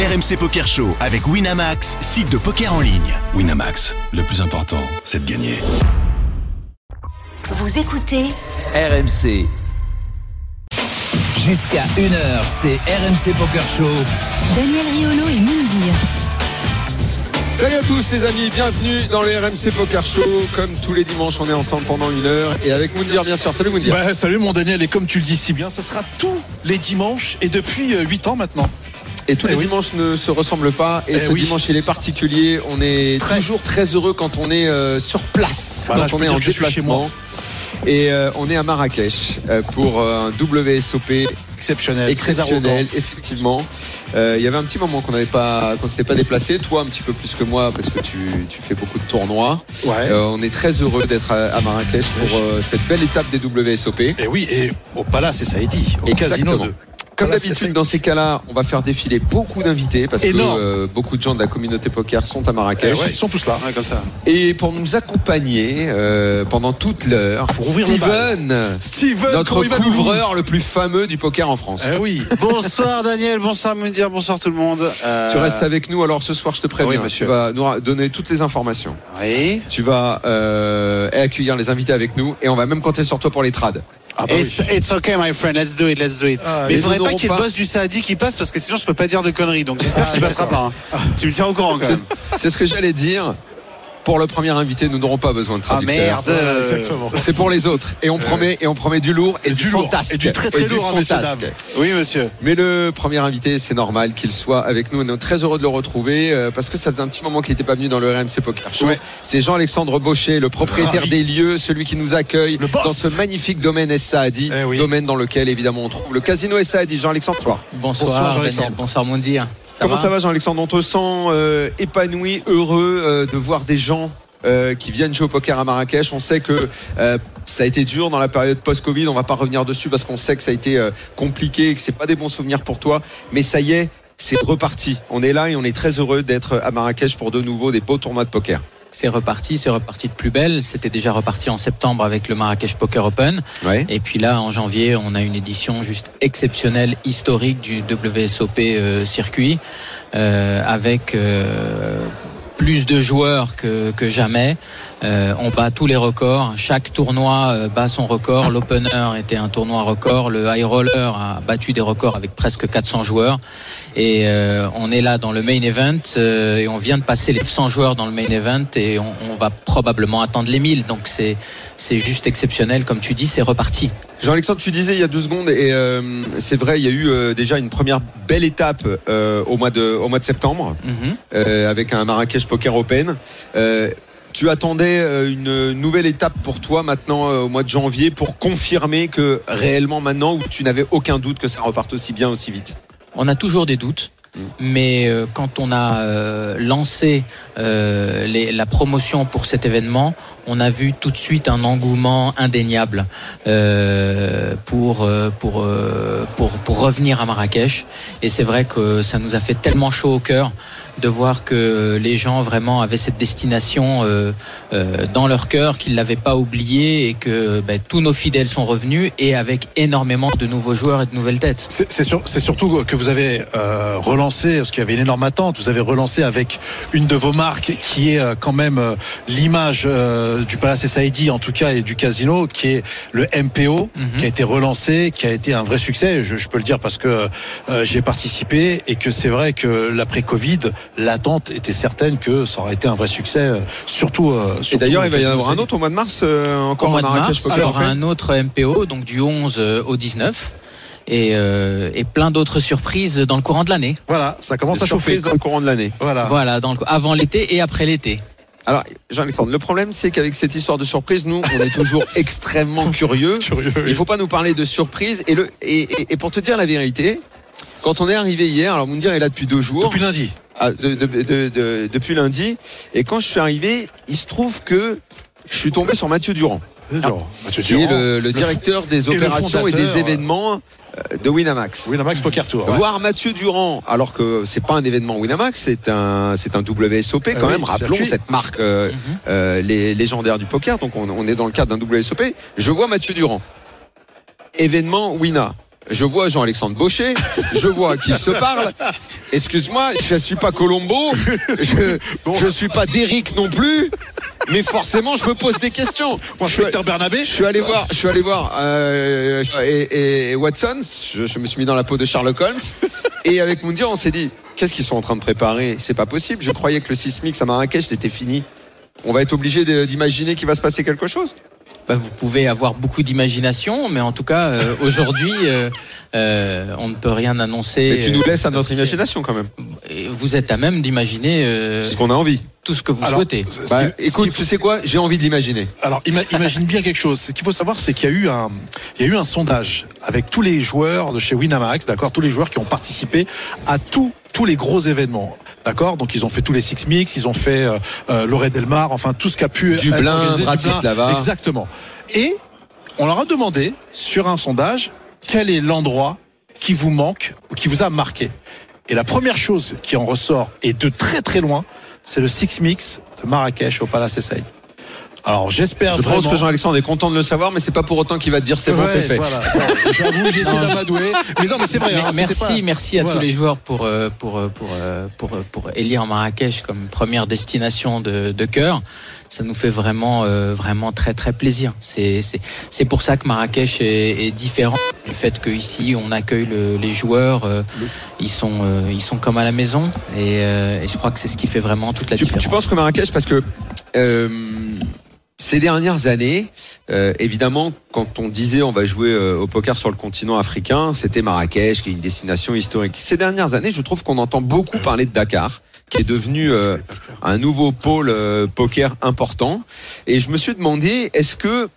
RMC Poker Show avec Winamax, site de poker en ligne. Winamax, le plus important, c'est de gagner. Vous écoutez RMC. Jusqu'à 1h, c'est RMC Poker Show. Daniel Riolo et Moundir. Salut à tous les amis, bienvenue dans le RMC Poker Show. Comme tous les dimanches, on est ensemble pendant une heure et avec Moundir bien sûr. Salut Moundir. Bah, salut mon Daniel, et comme tu le dis si bien, ça sera tous les dimanches et depuis 8 ans maintenant. Et tous les dimanches ne se ressemblent pas. Et, ce dimanche, il est particulier. On est toujours très heureux quand on est euh, sur place, quand on est en déplacement. Et euh, on est à Marrakech euh, pour un WSOP exceptionnel, exceptionnel, effectivement. Il y avait un petit moment qu'on n'avait pas, qu'on s'était pas déplacé. Toi, un petit peu plus que moi, parce que tu, fais beaucoup de tournois. On est très heureux d'être à, Marrakech pour cette belle étape des WSOP. Et oui, et au Palace et ça est dit, au Exactement. Casino comme d'habitude, dans ces cas-là, on va faire défiler beaucoup d'invités parce Énorme. que euh, beaucoup de gens de la communauté poker sont à Eh Marrakech. ouais, ils sont tous là, hein, comme ça. Et pour nous accompagner euh, pendant toute l'heure, Pour ouvrir le Steven, Steven, notre couvreur le plus fameux du poker en France. Eh oui. Bonsoir Daniel, bonsoir Mundir, bonsoir tout le monde. Euh, Tu restes avec nous, alors ce soir je te préviens, Oui, monsieur. tu vas nous donner toutes les informations. Oui. Tu vas euh, accueillir les invités avec nous et on va même compter sur toi pour les trades. Ah bah oui. It's, it's okay my friend, let's do it, let's do it. Ah, Mais il faudrait pas qu'il y ait le pas. boss du Saadi qui passe parce que sinon je peux pas dire de conneries. Donc j'espère Ah, qu'il passera pas. hein. Tu me tiens au courant quand même. c'est ce que j'allais dire. Pour le premier invité, nous n'aurons pas besoin de Ah traducteur. merde. euh, Exactement. C'est pour les autres. Et on promet, et on promet du lourd et, Et du, du lourd. fantasque. Et du très, très lourd, hein, messieurs, fantasque. dames. Oui monsieur. Mais le premier invité, c'est normal qu'il soit avec nous. On est très heureux de le retrouver euh, parce que ça faisait un petit moment qu'il n'était pas venu dans le RMC Poker Show. Ouais. C'est Jean-Alexandre Baucher, le propriétaire Ravi. des lieux, celui qui nous accueille dans ce magnifique domaine Saadi, Eh oui. domaine dans lequel évidemment on trouve le casino Saadi. Jean-Alexandre. Bonsoir, Bonsoir. Bonsoir Comment ça va Jean-Alexandre? On te sent euh, épanoui, heureux euh, de voir des gens euh, qui viennent jouer au poker à Marrakech. On sait que euh, ça a été dur dans la période post-Covid. On va pas revenir dessus parce qu'on sait que ça a été euh, compliqué et que c'est pas des bons souvenirs pour toi. Mais ça y est, c'est reparti. On est là et on est très heureux d'être à Marrakech pour de nouveau des beaux tournois de poker. C'est reparti, c'est reparti de plus belle. C'était déjà reparti en septembre avec le Marrakech Poker Open. Ouais. Et puis là, en janvier, on a une édition juste exceptionnelle, historique du WSOP euh, circuit, euh, avec euh, plus de joueurs que, que jamais. On bat tous les records. Chaque tournoi bat son record. L'opener était un tournoi record. Le high roller a battu des records avec presque 400 joueurs. Et euh, on est là dans le main event euh, et on vient de passer les 100 joueurs dans le main event et on, on va probablement atteindre les 1000. Donc c'est c'est juste exceptionnel. Comme tu dis, c'est reparti. Jean-Alexandre, tu disais il y a deux secondes, et euh, c'est vrai, il y a eu euh, déjà une première belle étape euh, au, mois de, au mois de septembre. Mhm. avec un Marrakech Poker Open. Tu attendais une nouvelle étape pour toi maintenant au mois de janvier pour confirmer que réellement maintenant, où tu n'avais aucun doute que ça reparte aussi bien, aussi vite? On a toujours des doutes. Mais euh, quand on a euh, lancé euh, la promotion pour cet événement, on a vu tout de suite un engouement indéniable pour revenir à Marrakech. Et c'est vrai que ça nous a fait tellement chaud au cœur de voir que les gens vraiment avaient cette destination euh, euh, dans leur cœur, qu'ils l'avaient pas oublié et que ben, tous nos fidèles sont revenus et avec énormément de nouveaux joueurs et de nouvelles têtes. C'est c'est sur- c'est surtout que vous avez euh, relancé, parce qu'il y avait une énorme attente, vous avez relancé avec une de vos marques qui est euh, quand même euh, l'image euh, du Palace Saïdi en tout cas et du casino, qui est le MPO, Mhm. qui a été relancé, qui a été un vrai succès, je, je peux le dire parce que euh, j'y ai participé et que c'est vrai que l'après-Covid, l'attente était certaine que ça aurait été un vrai succès, euh, surtout... euh, Et surtout d'ailleurs, au il va y en avoir un autre au mois de mars, euh, Au encore mois à de mars, Open. un autre MPO, donc du 11 euh, au 19. Et, euh, et plein d'autres surprises dans le courant de l'année. Voilà, ça commence à chauffer. Dans le courant de l'année. Voilà. Voilà, dans le- avant l'été et après l'été. Alors, Jean-Alexandre, le problème, c'est qu'avec cette histoire de surprise, nous, on est toujours extrêmement curieux. Curieux, oui. Il faut pas nous parler de surprise. Et, le, et, et- et pour te dire la vérité, quand on est arrivé hier, alors Moundir est là depuis deux jours. Depuis lundi. Ah, de- de- de- de- depuis lundi. Et quand je suis arrivé, il se trouve que je suis tombé sur Mathieu Durand, Mathieu qui est Durand, le, le directeur des opérations et, des événements euh, de Winamax. Winamax Poker Tour. ouais. Voir Mathieu Durand, alors que c'est pas un événement Winamax, c'est un, c'est un WSOP quand Ah oui, même. Rappelons circuit. cette marque euh, euh, les, légendaire du poker. Donc on, on est dans le cadre d'un WSOP. Je vois Mathieu Durand. Événement Wina. Je vois Jean-Alexandre Baucher, je vois qu'il se parle. Excuse-moi, je suis pas Colombo, je, je suis pas Derrick non plus, mais forcément je me pose des questions. Moi, je suis, Bernabé. je suis allé voir, je suis allé voir euh, et, et Watson. Je, je me suis mis dans la peau de Sherlock Holmes et avec Moundir, on s'est dit qu'est-ce qu'ils sont en train de préparer? C'est pas possible. Je croyais que le sismique à Marrakech c'était fini. On va être obligé d'imaginer qu'il va se passer quelque chose. Bah, vous pouvez avoir beaucoup d'imagination, mais en tout cas, euh, aujourd'hui, euh, euh, on ne peut rien annoncer. Mais tu nous euh, laisses à notre imagination quand même, et Vous êtes à même d'imaginer euh, ce qu'on a envie. tout ce que vous Alors, souhaitez. Bah, écoute, tu sais quoi J'ai envie de l'imaginer. Alors ima- imagine bien quelque chose. Ce qu'il faut savoir, c'est qu'il y a eu un, il y a eu un sondage avec tous les joueurs de chez Winamax, d'accord, tous les joueurs qui ont participé à tous tous les gros événements, d'accord. Donc ils ont fait tous les Six Mix, ils ont fait euh, euh, Lorette Delmar, enfin tout ce qui a pu être Dublin, organisé, Bratislava. exactement. Et on leur a demandé sur un sondage quel est l'endroit qui vous manque ou qui vous a marqué. Et la première chose qui en ressort et de très très loin, c'est le Six Mix de Marrakech au Palace Saïd. Alors j'espère Je vraiment. pense que Jean-Alexandre est content de le savoir, mais c'est pas pour autant qu'il va te dire c'est bon, Ouais, c'est fait. Voilà. J'avoue, j'ai essayé d'amadouer. Mais non, mais c'est vrai. Mais- hein, merci, pas- merci à Voilà. tous les joueurs pour, euh, pour, euh, pour, euh, pour, euh, pour élire Marrakech comme première destination de, de cœur. Ça nous fait vraiment, euh, vraiment très, très plaisir. C'est, c'est, c'est pour ça que Marrakech est, est différent. Le fait qu'ici, on accueille le- les joueurs, euh, ils, sont, euh, ils sont comme à la maison. Et, euh, et je crois que c'est ce qui fait vraiment toute la Tu, différence. tu penses que Marrakech, parce que euh, ces dernières années, euh, évidemment, quand on disait on va jouer euh, au poker sur le continent africain, c'était Marrakech, qui est une destination historique. Ces dernières années, je trouve qu'on entend beaucoup parler de Dakar qui est devenu euh, un nouveau pôle euh, poker important. Et je me suis demandé, est-ce que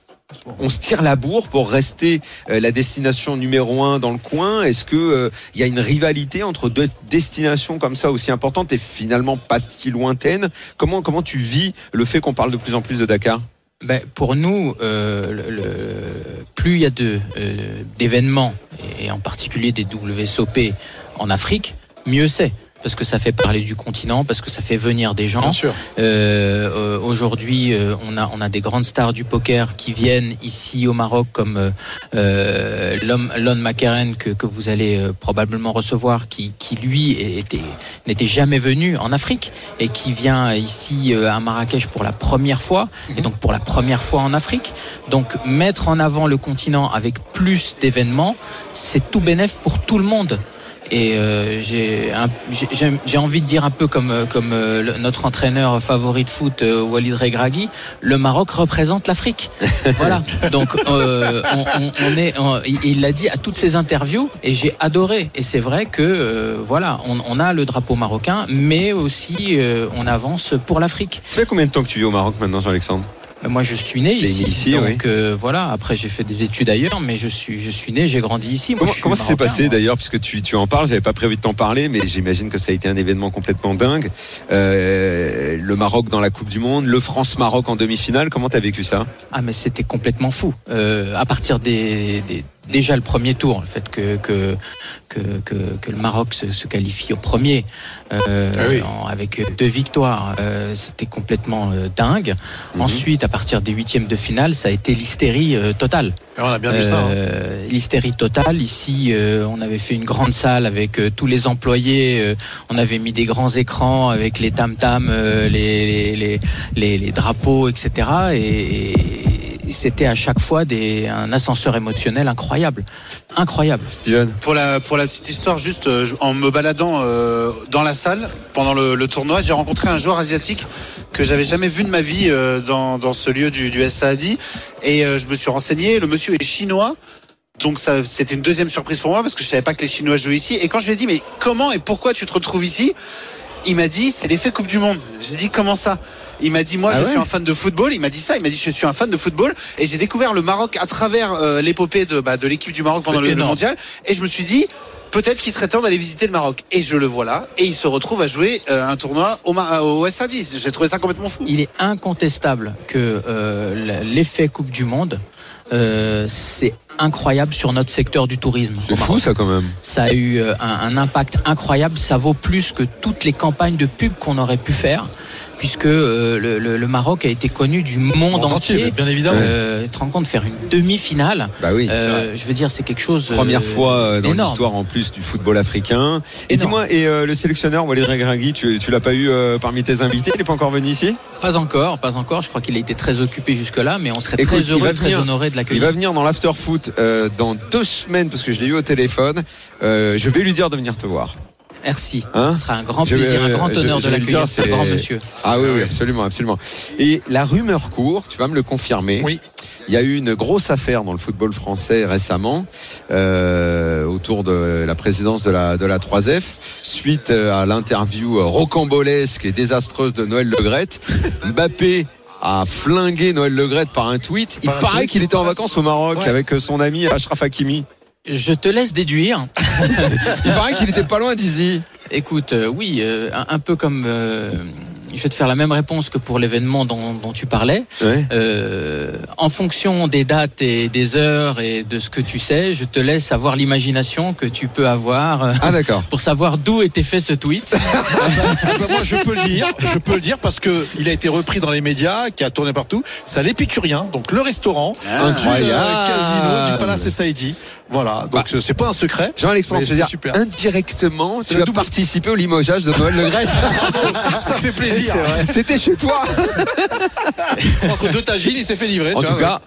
on se tire la bourre pour rester euh, la destination numéro un dans le coin? Est-ce que euh, il y a une rivalité entre deux destinations comme ça aussi importantes et finalement pas si lointaines? Comment comment tu vis le fait qu'on parle de plus en plus de Dakar? Ben, pour nous, euh, plus il y a euh, d'événements, et en particulier des WSOP en Afrique, mieux c'est. Parce que ça fait parler du continent, parce que ça fait venir des gens. Bien sûr. Euh, euh, Aujourd'hui, euh, on, a, on a des grandes stars du poker qui viennent ici au Maroc, comme euh, euh, Lon McCarran, que, que vous allez euh, probablement recevoir, qui, qui lui était- n'était jamais venu en Afrique et qui vient ici euh, à Marrakech pour la première fois, et donc pour la première fois en Afrique. Donc mettre en avant le continent avec plus d'événements, c'est tout bénéf pour tout le monde. Et euh, j'ai envie de dire un peu comme, euh, comme euh, le- notre entraîneur favori de foot, Walid Regragui, le Maroc représente l'Afrique. voilà. Donc euh, on, on- on est, on- il- l'a dit à toutes ses interviews et j'ai adoré. Et c'est vrai que euh, voilà, on, a le drapeau marocain, mais aussi on avance pour l'Afrique. Ça fait combien de temps que tu vis au Maroc maintenant, Jean-Alexandre? Moi, je suis né ici, donc oui. euh, voilà. Après, j'ai fait des études ailleurs, mais je suis, je suis né, j'ai grandi ici. Moi, Comment, ça s'est passé d'ailleurs Puisque tu, tu en parles, j'avais pas prévu de t'en parler, mais j'imagine que ça a été un événement complètement dingue. Euh, le Maroc dans la Coupe du Monde, le France-Maroc en demi-finale, comment t'as vécu ça? Ah mais c'était complètement fou. Euh, à partir des, des- déjà le premier tour, le fait que que que, que, que le Maroc se, se qualifie au premier euh, Ah oui. en- avec deux victoires, euh, c'était complètement euh, dingue. Mhm. Ensuite, à partir des huitièmes de finale, ça a été l'hystérie totale. Et on a bien vu ça. hein. L'hystérie totale. Ici, on avait fait une grande salle avec tous les employés. on avait mis des grands écrans avec les tam-tams, les, les, les, les drapeaux, etc. Et, et c'était à chaque fois des, un ascenseur émotionnel incroyable. Incroyable. Steven Pour la, pour la petite histoire, juste euh, en me baladant euh, dans la salle pendant le, le tournoi, j'ai rencontré un joueur asiatique que j'avais jamais vu de ma vie euh, dans, dans ce lieu du, du. Et euh, je me suis renseigné, le monsieur est chinois. Donc ça, c'était une deuxième surprise pour moi parce que je savais pas que les Chinois jouaient ici. Et quand je lui ai dit mais comment et pourquoi tu te retrouves ici, il m'a dit c'est l'effet Coupe du Monde. J'ai dit comment ça? Il m'a dit moi Ah je ouais suis un fan de football. Il m'a dit ça. Il m'a dit je suis un fan de football et j'ai découvert le Maroc à travers euh, l'épopée de, bah, de l'équipe du Maroc pendant le, le mondial. Et je me suis dit peut-être qu'il serait temps d'aller visiter le Maroc. Et je le vois là et il se retrouve à jouer euh, un tournoi au, Ma- au SAD. J'ai trouvé ça complètement fou. Il est incontestable que euh, l'effet Coupe du Monde, euh, c'est incroyable sur notre secteur du tourisme. C'est fou ça quand même. Ça a eu euh, un, un impact incroyable. Ça vaut plus que toutes les campagnes de pub qu'on aurait pu faire. Puisque euh, le, le- le Maroc a été connu du monde entier. entier, bien évidemment. Euh, tu te rends compte de faire une demi-finale Bah oui. euh, Je veux dire, c'est quelque chose. euh, Première fois euh, dans l'histoire en plus du football africain. Et dis-moi, et euh, le sélectionneur Walid Regragui, tu, tu l'as pas eu euh, parmi tes invités? Il n'est pas encore venu ici? Pas encore, pas encore. Je crois qu'il a été très occupé jusque-là, mais on serait Écoute, très il heureux, très venir. honoré de Il l'accueillir. va venir dans l'after foot euh, dans deux semaines parce que je l'ai eu au téléphone. Euh, je vais lui dire de venir te voir. Merci. Hein Ce sera un grand vais- plaisir, un grand je- honneur je de l'accueillir. C'est un c'est- grand monsieur. Ah oui, oui, absolument, absolument. Et la rumeur court, tu vas me le confirmer. Oui. Il y a eu une grosse affaire dans le football français récemment euh, autour de la présidence de la, de la 3F suite euh, à l'interview euh, rocambolesque et désastreuse de Noël Legrette. Mbappé a flingué Noël Legrette par un tweet. Il Par paraît qu'il était en vacances au Maroc Ouais. avec euh, son ami Ashraf Hakimi. Je te laisse déduire. Il paraît qu'il était pas loin d'ici. Écoute, euh, oui, euh, un, un peu comme. euh, je vais te faire la même réponse que pour l'événement dont, dont tu parlais. Ouais. Euh, en fonction des dates et des heures et de ce que tu sais, je te laisse avoir l'imagination que tu peux avoir euh, Ah d'accord. pour savoir d'où était fait ce tweet. Ah bah, moi je peux le dire, je peux le dire parce que il a été repris dans les médias, qui a tourné partout. C'est à l'épicurien, donc le restaurant, Incroyable. du euh, casino du Palace Saïdi. Voilà, donc euh, c'est pas un secret. Jean-Alexandre, c'est super. indirectement, C'est tu le as participé au limogeage de Noël Legrette. Ça fait plaisir. C'était chez toi. Entre deux tagines, il s'est fait livrer. En tu tout vois, cas,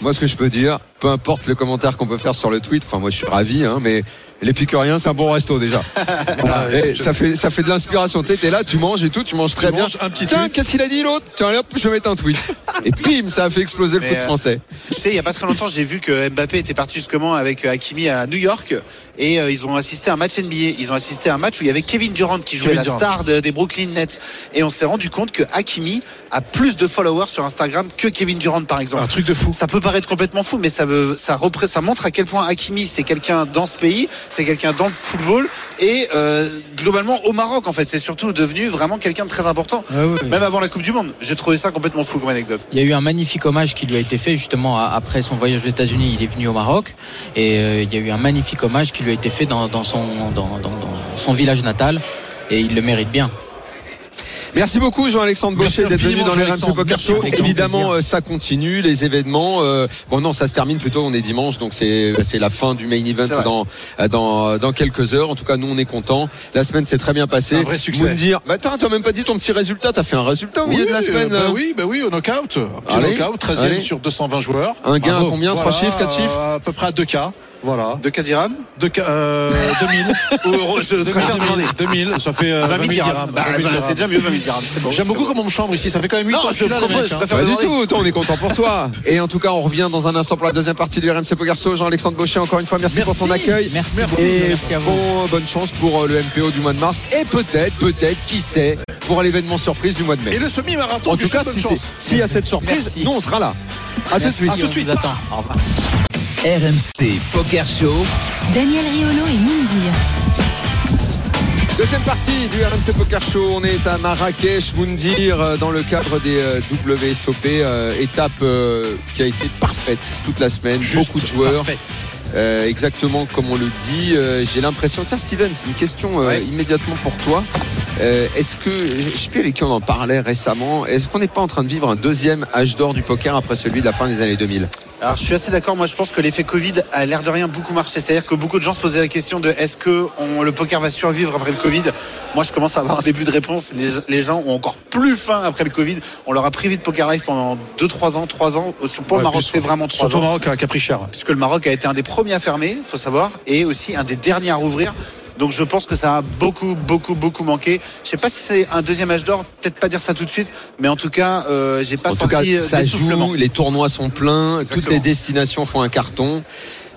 moi, ce que je peux dire, peu importe le commentaire qu'on peut faire sur le tweet, enfin, moi, je suis ravi, hein, mais l'épicurien, c'est un bon resto déjà. Voilà. Et je- ça fait, ça fait de l'inspiration. Tu t'es là, tu manges et tout, tu manges très Tu bien. manges un petit Tiens, qu'est-ce qu'il a dit l'autre? Tiens, hop, je vais mettre un tweet. Et bim, ça a fait exploser le Mais, foot euh, français. Tu sais, il n'y a pas très longtemps, j'ai vu que Mbappé était parti justement avec euh, Hakimi à New York et euh, ils ont assisté à un match NBA. Ils ont assisté à un match où il y avait Kevin Durant qui jouait Kevin la Durant. star de- des Brooklyn Nets. Et on s'est rendu compte que Hakimi a plus de followers sur Instagram que Kevin Durant, par exemple. Un truc de fou. Ça peut paraître complètement fou, mais ça veut, ça repré- ça montre à quel point Hakimi c'est quelqu'un dans ce pays, c'est quelqu'un dans le football et euh, globalement au Maroc en fait, c'est surtout devenu vraiment quelqu'un de très important. Même avant la Coupe du Monde, j'ai trouvé ça complètement fou comme anecdote. Il y a eu un magnifique hommage qui lui a été fait justement après son voyage aux États-Unis. Il est venu au Maroc et euh, il y a eu un magnifique hommage qui lui a été fait dans, dans son, dans, dans- dans son village natal et il le mérite bien. Merci beaucoup Jean-Alexandre Baucher d'être venu dans le RMC. Poker Show. Évidemment, euh, ça continue, les événements. euh, bon non, ça se termine plutôt, on est dimanche, donc c'est c'est la fin du main event dans, dans, dans quelques heures. En tout cas, nous, on est contents. La semaine s'est très bien passée. Un vrai succès. Vous me dire, bah, attends, t'as même pas dit ton petit résultat, t'as fait un résultat au milieu de la semaine euh, bah oui, bah oui, au knockout. Un petit Allez, knockout, 13 allez. e sur 220 joueurs. Un gain à combien? Trois Voilà, chiffres, quatre chiffres? euh, À peu près à 2K. Voilà. De Kadiram De, euh, 2000. ou euros, je préfère demander. 2000, ça fait euh, 20 000 dirhams. Bah, 20 000 bah, dirhams. c'est déjà mieux 20 000 dirhams. C'est bon. J'aime beaucoup bon. comme on me chambre ici. Ça fait quand même 8 Non, ans que je suis là, les propose, mecs, hein. préfère Pas du tout, Toi, on est content pour toi. Et en tout cas, on revient dans un instant pour la deuxième partie du RMC Poker Show. Jean-Alexandre Baucher, encore une fois, merci, pour ton accueil. Merci, Merci. Et merci à vous. bon, bonne chance pour euh, le MPO du mois de mars et peut-être, peut-être, qui sait, pour l'événement surprise du mois de mai. Et le semi-marathon En tout cas, si s'il y a cette surprise, nous on sera là. À tout de suite. Merci, tout de on suite. vous attend. Au revoir. RMC Poker Show. Daniel Riolo et Mindir. Deuxième partie du RMC Poker Show. On est à Marrakech, Moundir, euh, dans le cadre des euh, WSOP. euh, étape euh, qui a été parfaite toute la semaine. Juste Beaucoup de joueurs. parfait. Euh, exactement comme on le dit. Euh, J'ai l'impression. Tiens, Steven, c'est une question euh, Ouais. immédiatement pour toi. Euh, Est-ce que, je sais plus avec qui on en parlait récemment, est-ce qu'on n'est pas en train de vivre un deuxième âge d'or du poker après celui de la fin des années 2000 Alors je suis assez d'accord. Moi je pense que l'effet Covid a l'air de rien beaucoup marché. C'est-à-dire que beaucoup de gens se posaient la question de est-ce que on- le poker va survivre après le Covid? Moi je commence à avoir un début de réponse. Les, les gens ont encore plus faim après le Covid. On leur a privé de poker live pendant 2-3 ans, 3 ans. Euh, Sur, pour le Maroc c'est vraiment 3 Surtout au ans. Maroc, qui a pris cher. Puisque le Maroc a été un des premiers à fermer, faut savoir, et aussi un des derniers à rouvrir. Donc je pense que ça a beaucoup, beaucoup, beaucoup manqué. Je sais pas si c'est un deuxième âge d'or, peut-être pas dire ça tout de suite, mais en tout cas, euh, j'ai pas En tout senti cas, euh, ça joue, les tournois sont pleins, toutes les destinations font un carton.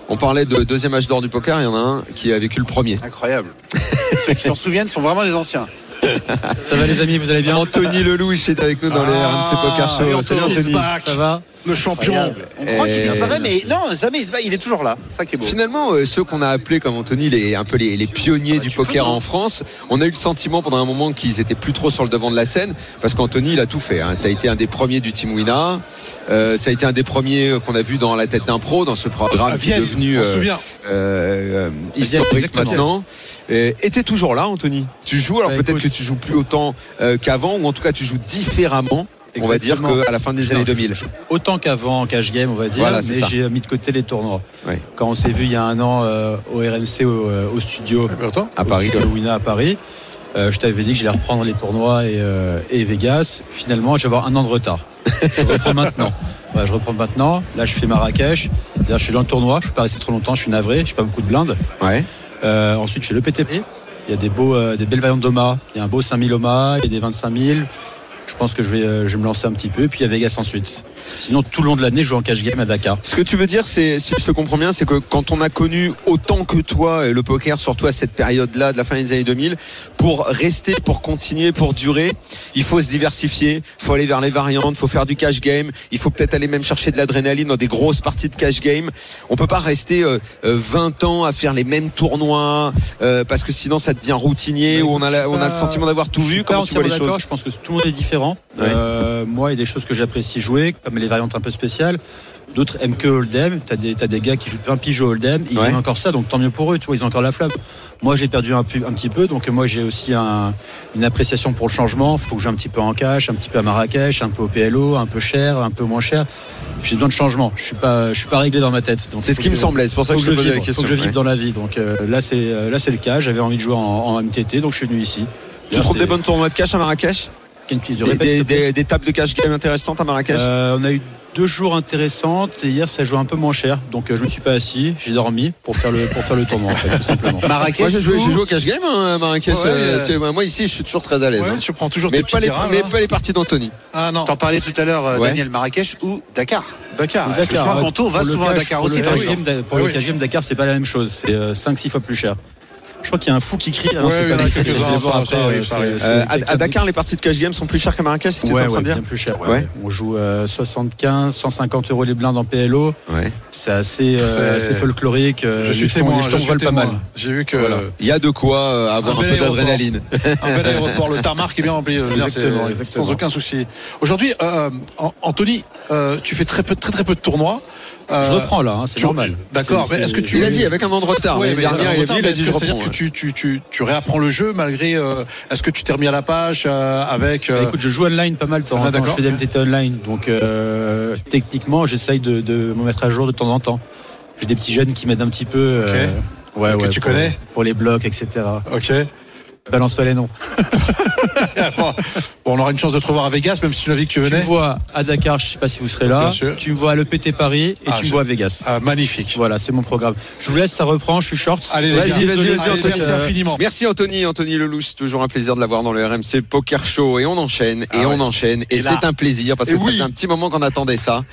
On parlait de deuxième âge d'or du poker, il y en a un qui a vécu le premier. Incroyable. Ceux qui s'en souviennent sont vraiment des anciens. Ça va les amis, vous allez bien Anthony Lelouch est avec nous dans les RMC Poker Show. Anthony Salut Anthony. Ça va? Le champion. On croit qu'il disparaît, mais non, jamais il se bat. Il est toujours là. Ça qui est beau. Finalement, euh, ceux qu'on a appelés comme Anthony, les, un peu les, les pionniers Ah, du poker en France, on a eu le sentiment pendant un moment qu'ils étaient plus trop sur le devant de la scène, parce qu'Anthony, il a tout fait. hein. Ça a été un des premiers du Team Wina, euh, ça a été un des premiers qu'on a vu dans la tête d'un pro, dans ce programme À qui est Vienne, devenu on se euh, souvient. euh, euh, historique exactement. maintenant. Euh, Et t'es toujours là, Anthony Tu joues, alors Bah, peut-être écoute. que tu joues plus autant euh, qu'avant, ou en tout cas tu joues différemment. On va dire qu'à la fin des Non, années je- 2000. je- Autant qu'avant en cash game, on va dire, Voilà, mais j'ai mis de côté les tournois. Quand on s'est vu il y a un an euh, au RMC, au, euh, au studio, Attends. À Paris. au Wina à Paris, euh, je t'avais dit que j'allais reprendre les tournois et, euh, et Vegas. Finalement, je vais avoir un an de retard. Je reprends maintenant. Ouais, je reprends maintenant. Là, je fais Marrakech. Je suis dans le tournoi. Je ne peux pas rester trop longtemps. Je suis navré. Je pas beaucoup de blindes. Ouais. Euh, ensuite, je fais le PTP. Il y a des, beaux, euh, des belles variantes d'OMA. Il y a un beau 5000 OMA, il y a des 25 000. Je pense que je vais, euh, je vais me lancer un petit peu. Puis il y a Vegas ensuite. Sinon, tout le long de l'année, je joue en cash game à Dakar. Ce que tu veux dire, c'est, si je te comprends bien, c'est que quand on a connu autant que toi euh, le poker, surtout à cette période-là de la fin des années 2000, pour rester, pour continuer, pour durer, il faut se diversifier, il faut aller vers les variantes, il faut faire du cash game, il faut peut-être aller même chercher de l'adrénaline dans des grosses parties de cash game. On peut pas rester euh, euh, 20 ans à faire les mêmes tournois euh, parce que sinon ça devient routinier ou on a, la- on a le sentiment d'avoir tout vu. Comment tu vois les choses Je pense que tout le monde est différent. Euh, moi, il y a des choses que j'apprécie jouer, comme les variantes un peu spéciales. D'autres aiment que Hold'em. T'as des, des gars qui jouent 20 piges au Hold'em. Ils Ouais. aiment encore ça, donc tant mieux pour eux. Tu vois, ils ont encore la flamme. Moi, j'ai perdu un, petit peu, donc moi, j'ai aussi un- une appréciation pour le changement. Faut que je joue un petit peu en cash, un petit peu à Marrakech, un peu au PLO, un peu cher, un peu moins cher. J'ai besoin de changement. Je suis pas, je suis pas réglé dans ma tête. C'est ce qui me semblait, c'est pour ça que je te posais la question. faut que je vive Ouais. dans la vie. Donc euh, là, c'est euh, là, c'est le cas. J'avais envie de jouer en, en MTT, donc je suis venu ici. Tu trouves des bonnes tournois de cash à Marrakech? Bonnes des, des- des- des tables de cash game intéressantes à Marrakech Euh, on a eu deux jours intéressantes et hier ça joue un peu moins cher donc euh, je me suis pas assis j'ai dormi pour faire le pour faire le tournoi en fait tout simplement Marrakech. Moi j'ai joué, ou- joué au cash game hein, à Marrakech. Ouais, euh, tu sais, moi ici je suis toujours très à l'aise. Ouais, hein. tu prends toujours Mais, tes pas les, terrains. mais là. pas les parties d'Anthony. Ah non. T'en parlais tout à l'heure, euh, Ouais. Daniel Marrakech ou Dakar. Dakar. Je crois ouais, qu'Anto va souvent à Dakar pour aussi, le par cash exemple. game, pour Ah le oui. cash game Dakar c'est pas la même chose c'est 5-6 fois plus cher je crois qu'il y a un fou qui crie Ouais, euh, Euh, à, Dakar les parties de cash game sont plus chères qu'à Marrakech si tu es en train de dire bien plus cher. On joue euh, 75, 150 euros les blindes en PLO. Ouais. C'est assez, euh, C'est- assez folklorique. euh, Je suis témoin. Je volent pas mal. J'ai vu que. Il y a de quoi euh, avoir Un peu d'adrénaline. un bel aéroport, le tarmac est bien rempli. Sans aucun souci. Aujourd'hui, euh, An- Anthony, euh, tu fais très peu, très très peu de tournois. Euh, Je reprends là, hein, c'est normal. D'accord, mais est-ce que tu- Il a dit avec un an de retard. Ouais, mais dernière, il a retard, dit, il a mais dit c'est-à-dire reprends. que tu, tu, tu, tu réapprends le jeu malgré. euh, est-ce que tu t'es remis à la page euh, avec. euh, Bah, Écoute, je joue online pas mal de temps Ah, en temps. d'accord. Je fais des MTT online. Donc, euh, techniquement, j'essaye de, de me mettre à jour de temps en temps. J'ai des petits jeunes qui m'aident un petit peu. euh, ouais, Que ouais, tu pour- connais Pour les blocs, etc. Ok. Balance pas les noms. bon, on aura une chance de te revoir à Vegas, même si tu l'as dit que tu Tu me venais. vois à Dakar, je sais pas si vous serez là. Bien sûr. Tu me vois à l'EPT Paris et Ah, tu me vois à Vegas. Ah, magnifique. Voilà, c'est mon programme. Je vous laisse, ça reprend, je suis short. Allez, Vas-y, vas-y, vas-y, merci euh, infiniment. Merci Anthony, Anthony Lelouch, c'est toujours un plaisir de l'avoir dans le RMC Poker Show et on enchaîne et Ah on ouais. enchaîne et, Et c'est un plaisir parce que Et oui. fait un petit moment qu'on attendait ça.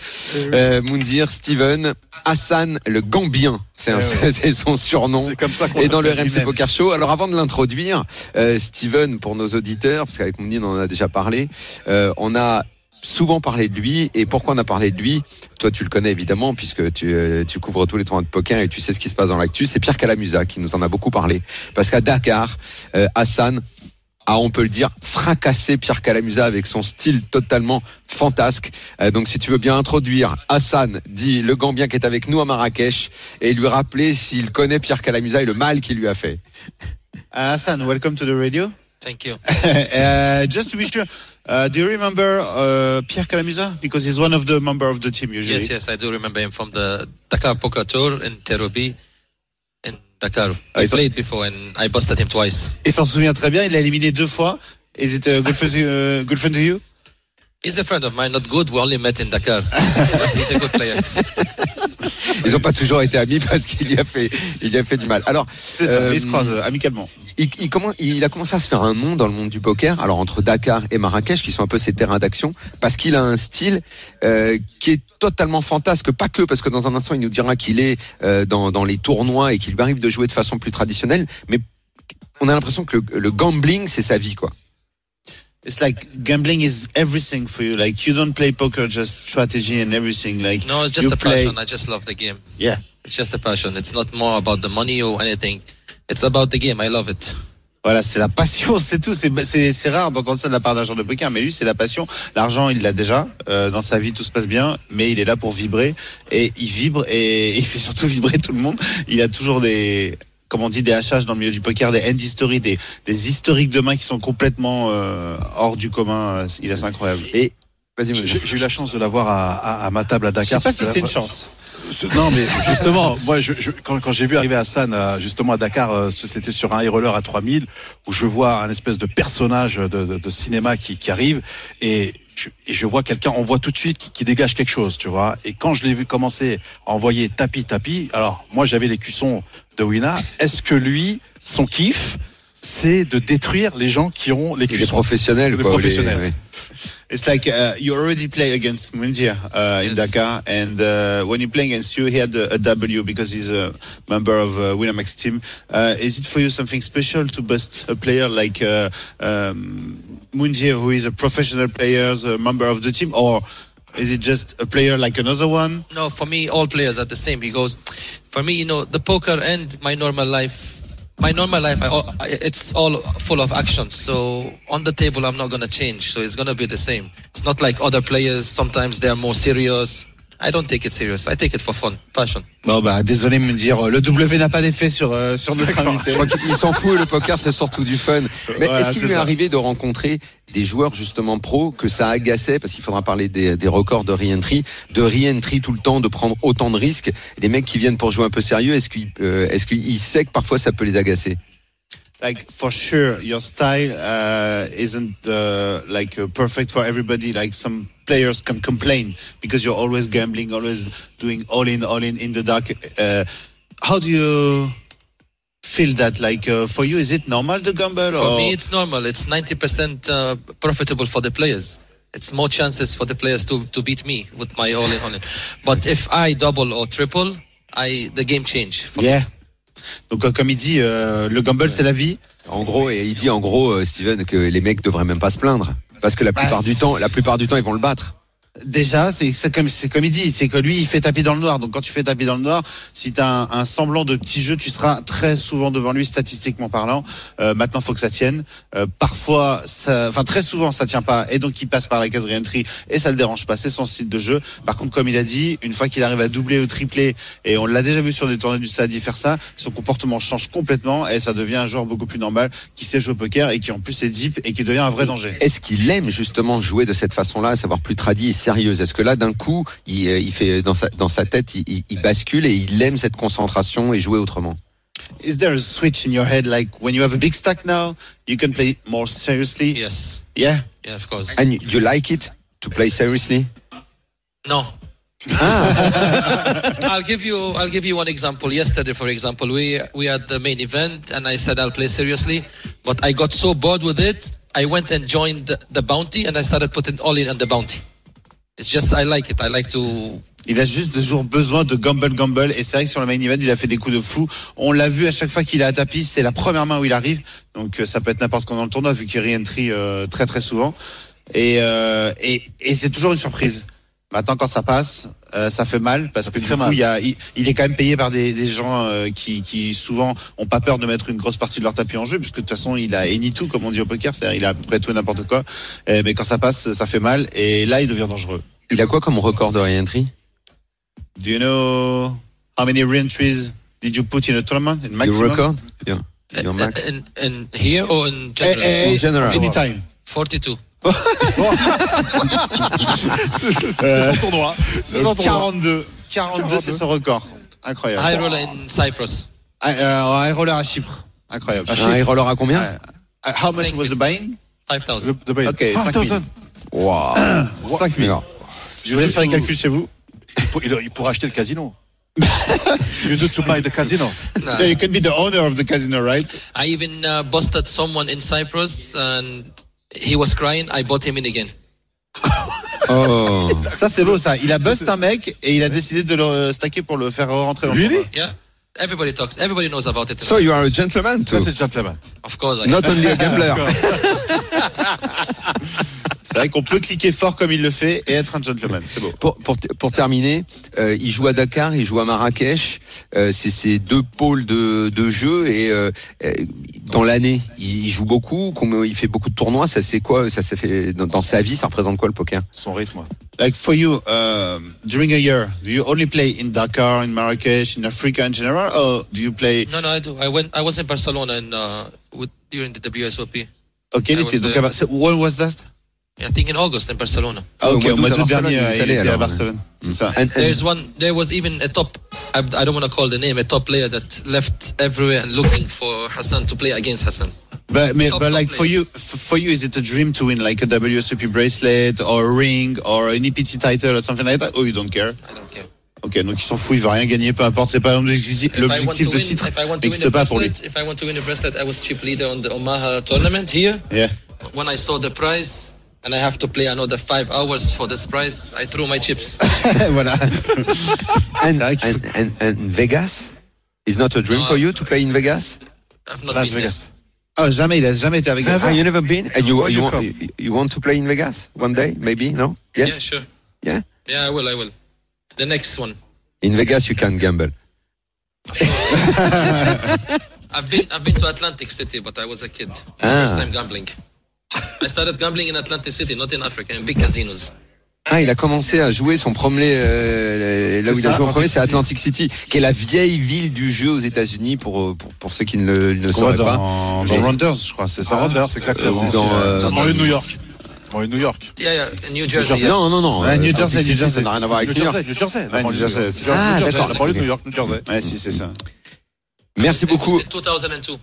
Euh, Moundir, Steven, Hassan le Gambien, c'est Eh ouais. c'est son surnom. C'est comme ça qu'on Et dans le RMC. Poker Show. Alors avant de l'introduire, euh, Steven, pour nos auditeurs, parce qu'avec Mounir on en a déjà parlé, euh, on a souvent parlé de lui. Et pourquoi on a parlé de lui? Toi, tu le connais évidemment, puisque tu, euh, tu couvres tous les tournois de poker et tu sais ce qui se passe dans l'actu. C'est Pierre Calamusa qui nous en a beaucoup parlé. Parce qu'à Dakar, Hassan a, on peut le dire, fracassé Pierre Calamusa avec son style totalement fantasque. Euh, donc, si tu veux bien introduire Hassan, dit le Gambien qui est avec nous à Marrakech, et lui rappeler s'il connaît Pierre Calamusa et le mal qu'il lui a fait. Uh, Hassan, welcome to the radio. Thank you. uh, just to be sure, uh, do you remember uh, Pierre Calamusa? Because he's one of the member of the team usually. Yes, yes, I do remember him from the Dakar Poker Tour in Terobi I saw- played before and I busted him twice. Il s'en souvient très bien, il l'a éliminé deux fois. Is it a good friend uh, good friend to you? He's a friend of mine, not good. We only met in Dakar. but he's a good player. Ils n'ont pas toujours été amis parce qu'il y a fait, il y a fait du mal. Alors, C'est ça, Euh, ils se croisent euh, amicalement. il, il, comment- il a commencé à se faire un nom dans le monde du poker, alors entre Dakar et Marrakech, qui sont un peu ses terrains d'action, parce qu'il a un style euh, qui est totalement fantasque, pas que parce que dans un instant il nous dira qu'il est euh, dans, dans les tournois et qu'il lui arrive de jouer de façon plus traditionnelle, mais on a l'impression que le, le gambling c'est sa vie quoi. It's like gambling is everything for you. Like you don't play poker just strategy and everything. Like No, it's just a play. passion. I just love the game. Yeah. It's just a passion. It's not more about the money or anything. It's about the game. I love it. Voilà, c'est la passion, c'est tout. C'est rare d'entendre ça de la part d'un joueur de poker, mais lui c'est la passion. L'argent il l'a déjà euh, dans sa vie, tout se passe bien, mais il est là pour vibrer et il vibre et il fait surtout vibrer tout le monde. Il a toujours des comme on dit des HH dans le milieu du poker, des end history, des, des historiques de main qui sont complètement euh, hors du commun. Il est assez incroyable. Et vas-y, J'ai j'ai eu la chance de l'avoir à, à, à ma table à Je sais Dakar. pas si c'est une chance. Ce- Non, mais justement, moi, je, je- quand, quand j'ai vu arriver Hassan, euh, justement à Dakar, euh, c'était sur un high roller à 3000, où je vois un espèce de personnage de, de- de cinéma qui, qui arrive, et je, et je vois quelqu'un, on voit tout de suite qui, qui dégage quelque chose, tu vois. Et quand je l'ai vu commencer à envoyer tapis, tapis, alors moi j'avais les cuissons de Wina. Est-ce que lui, son kiff, c'est de détruire les gens qui ont les cuissons? professionnel, Les quoi. professionnels. les- ouais. It's like uh, you already play against Mundir uh, in Yes. Dakar, and uh, when you play against you, he had a, a W because he's a member of uh, Winamax team. Uh, is it for you something special to bust a player like uh, um, Mundir, who is a professional player, a member of the team, or is it just a player like another one? No, for me, all players are the same because for me, you know, the poker and my normal life, my normal life, it's all full of action. So on the table, I'm not going to change. So it's going to be the same. It's not like other players. Sometimes they are more serious. I don't take it serious. I take it for fun, passion. Bon bah désolé Mundir, le W n'a pas d'effet sur euh, sur notre invité. Je crois qu'il s'en fout, le poker c'est surtout du fun. Mais Voilà, est-ce qu'il c'est lui est arrivé de rencontrer des joueurs justement pros que ça agaçait, parce qu'il faudra parler des, des records de re-entry, de re-entry tout le temps, de prendre autant de risques. Les mecs qui viennent pour jouer un peu sérieux, est-ce qu'il euh, est-ce qu'il sait que parfois ça peut les agacer? Like for sure your style uh, isn't uh, like uh, perfect for everybody like some players can complain because you're always gambling always doing all in all in in the dark uh, how do you feel that like uh, for you is it normal to gamble For or me, it's normal. It's 90% uh, profitable for the players. It's more chances for the players to, to beat me with my all in all in. But if I double or triple, I the game change. For me. yeah donc euh, comme il dit euh, le gamble c'est la vie En gros, et il dit en gros, euh, Steven, que les mecs devraient même pas se plaindre. Parce que la plupart Bah, du temps, la plupart du temps, ils vont le battre. Déjà, c'est comme comme il dit, c'est que lui il fait tapis dans le noir. Donc quand tu fais tapis dans le noir, si tu as un, un semblant de petit jeu, tu seras très souvent devant lui statistiquement parlant. Euh, maintenant, faut que ça tienne. Euh, parfois, enfin très souvent, ça tient pas, et donc il passe par la case re-entry et ça le dérange pas. C'est son style de jeu. Par contre, comme il a dit, une fois qu'il arrive à doubler ou tripler, et on l'a déjà vu sur des tournois du Stade faire ça, son comportement change complètement et ça devient un joueur beaucoup plus normal qui sait jouer au poker et qui en plus est deep et qui devient un vrai danger. Est-ce qu'il aime justement jouer de cette façon-là, à savoir plus tradit et sérieuse Est-ce que là, d'un coup, il, euh, il fait dans sa, dans sa tête, il, bascule et il aime cette concentration et jouer autrement? Is there a switch in your head like when you have a big stack now, you can play more seriously? Yes. Yeah? Yeah, of course. And you like it to play seriously? No. I'll give you I'll give you one example. Yesterday, for example, we we had the main event and I said I'll play seriously, but I got so bored with it, I went and joined the, the bounty and I started putting all in on the bounty. Il a juste toujours besoin de gamble gamble et c'est vrai que sur le main event il a fait des coups de fou. On l'a vu à chaque fois qu'il est à tapis, c'est la première main où il arrive. Donc euh, ça peut être n'importe quand dans le tournoi vu qu'il re-entry euh, très très souvent. Euh, et, et c'est toujours une surprise. Maintenant quand ça passe, euh, ça fait mal parce que du coup il, y a, il, il est quand même payé par des, des gens euh, qui, qui souvent ont pas peur de mettre une grosse partie de leur tapis en jeu puisque de toute façon il a any tout comme on dit au poker, c'est-à-dire il a à peu près tout et n'importe quoi. Euh, mais quand ça passe, ça fait mal et là il devient dangereux. Il a quoi comme record de re-entry? Do you know how many re-entries did you put in a tournament? In Your maximum? record? Yeah. Your max? in, in here or in Eh, general? eh, In general. Anytime. 42. C'est son tournoi. C'est son Euh, tournoi. 42. 42, c'est son record. Incroyable. High roller in Cyprus. Ah, euh, high roller à Chypre. Incroyable. Un high roller à combien. Uh, How much Cinq was the buying? 5000. Le- de Bayern. Ok, 5 000. 5000. Wow. 5 000. Je vous laisse faire les calculs chez vous. Il pour- Il, il pourra acheter le casino. you need to buy the casino. Yeah, you can be the owner of the casino, right? I even uh, busted someone in Cyprus and he was crying. I bought him in again. Oh. Ça, c'est beau, ça. Il a bust un mec et il a décidé de le stacker pour le faire rentrer dans le Really? Yeah. Everybody talks. Everybody knows about it. So you are a gentleman too. Ça, c'est gentleman. of course, I Not only a gambler. C'est vrai qu'on peut cliquer fort comme il le fait et être un gentleman. C'est beau. Pour, pour, pour terminer, euh, il joue à Dakar, il joue à Marrakech. Euh, c'est ces deux pôles de, de jeu et euh, dans l'année, il joue beaucoup. Il fait beaucoup de tournois. Ça c'est quoi Ça s'est fait dans, dans sa vie. Ça représente quoi le poker? Son rythme. Like for you, uh, during a year, do you only play in Dakar, in Marrakesh, in Africa in general, or do you play? No, no, I do. I went. I was in Barcelona and uh, with, during the WSOP. Ok, il I was Bar- When was that? I think in August in Barcelona. Ah, ok, Au mois d'août dernier, il était à alors, Barcelone. C'est ça. And- and- There's one. There was even a top. I, I don't want to call the name. A top player that left everywhere and looking for Hassan to play against Hassan. But, mais, Top, but top like for player. you, f- for you, is it a dream to win like a WSOP bracelet or a ring or an EPT title or something like that? Oh, you don't care? I don't care. Ok, donc il s'en fout, il va rien gagner, peu importe, c'est pas l'objectif If I want l'objectif to de win, titre if I want to win n'existe a pas pour lui. bracelet, if I want to win a bracelet, I was chip leader on the Omaha tournament here. Yeah. When I saw the prize and I have to play another five hours for this prize, I threw my chips. voilà. And, vrai qu'il and, and, and Vegas is not a dream No. for you to play in Vegas? I've not Las been Vegas. Ah, jamais, il a jamais été avec Ah, you never been? And you, you, you you, you want to play in Vegas one day, maybe? No? Yes? Yeah, sure. Yeah? Yeah, I will. I will. The next one. In Vegas, you can gamble. I've been I've been to Atlantic City, but I was a kid. Ah. First time gambling. I started gambling in Atlantic City, not in Africa, in big casinos. Ah, il a commencé à jouer son premier, euh, là où il a ça, joué en premier, c'est Atlantic City, qui est la vieille ville du jeu aux États-Unis pour, euh, pour, pour ceux qui ne le, ne sauraient pas. dans, dans Mais- Rounders, je crois, c'est ça. Dans Rounders, exactement. Dans, euh, Dans banlieue de New York. De New York. Yeah, yeah, New Jersey. yeah. Non, non, non. Ouais, New euh, Jersey, New Jersey, Ça n'a rien à voir avec New New York. Jersey, New Jersey. New de Jersey, c'est ça. Ah, New Jersey, d'accord. De New York, New Jersey. Ouais, si, c'est ça. Merci beaucoup. It was in 2002.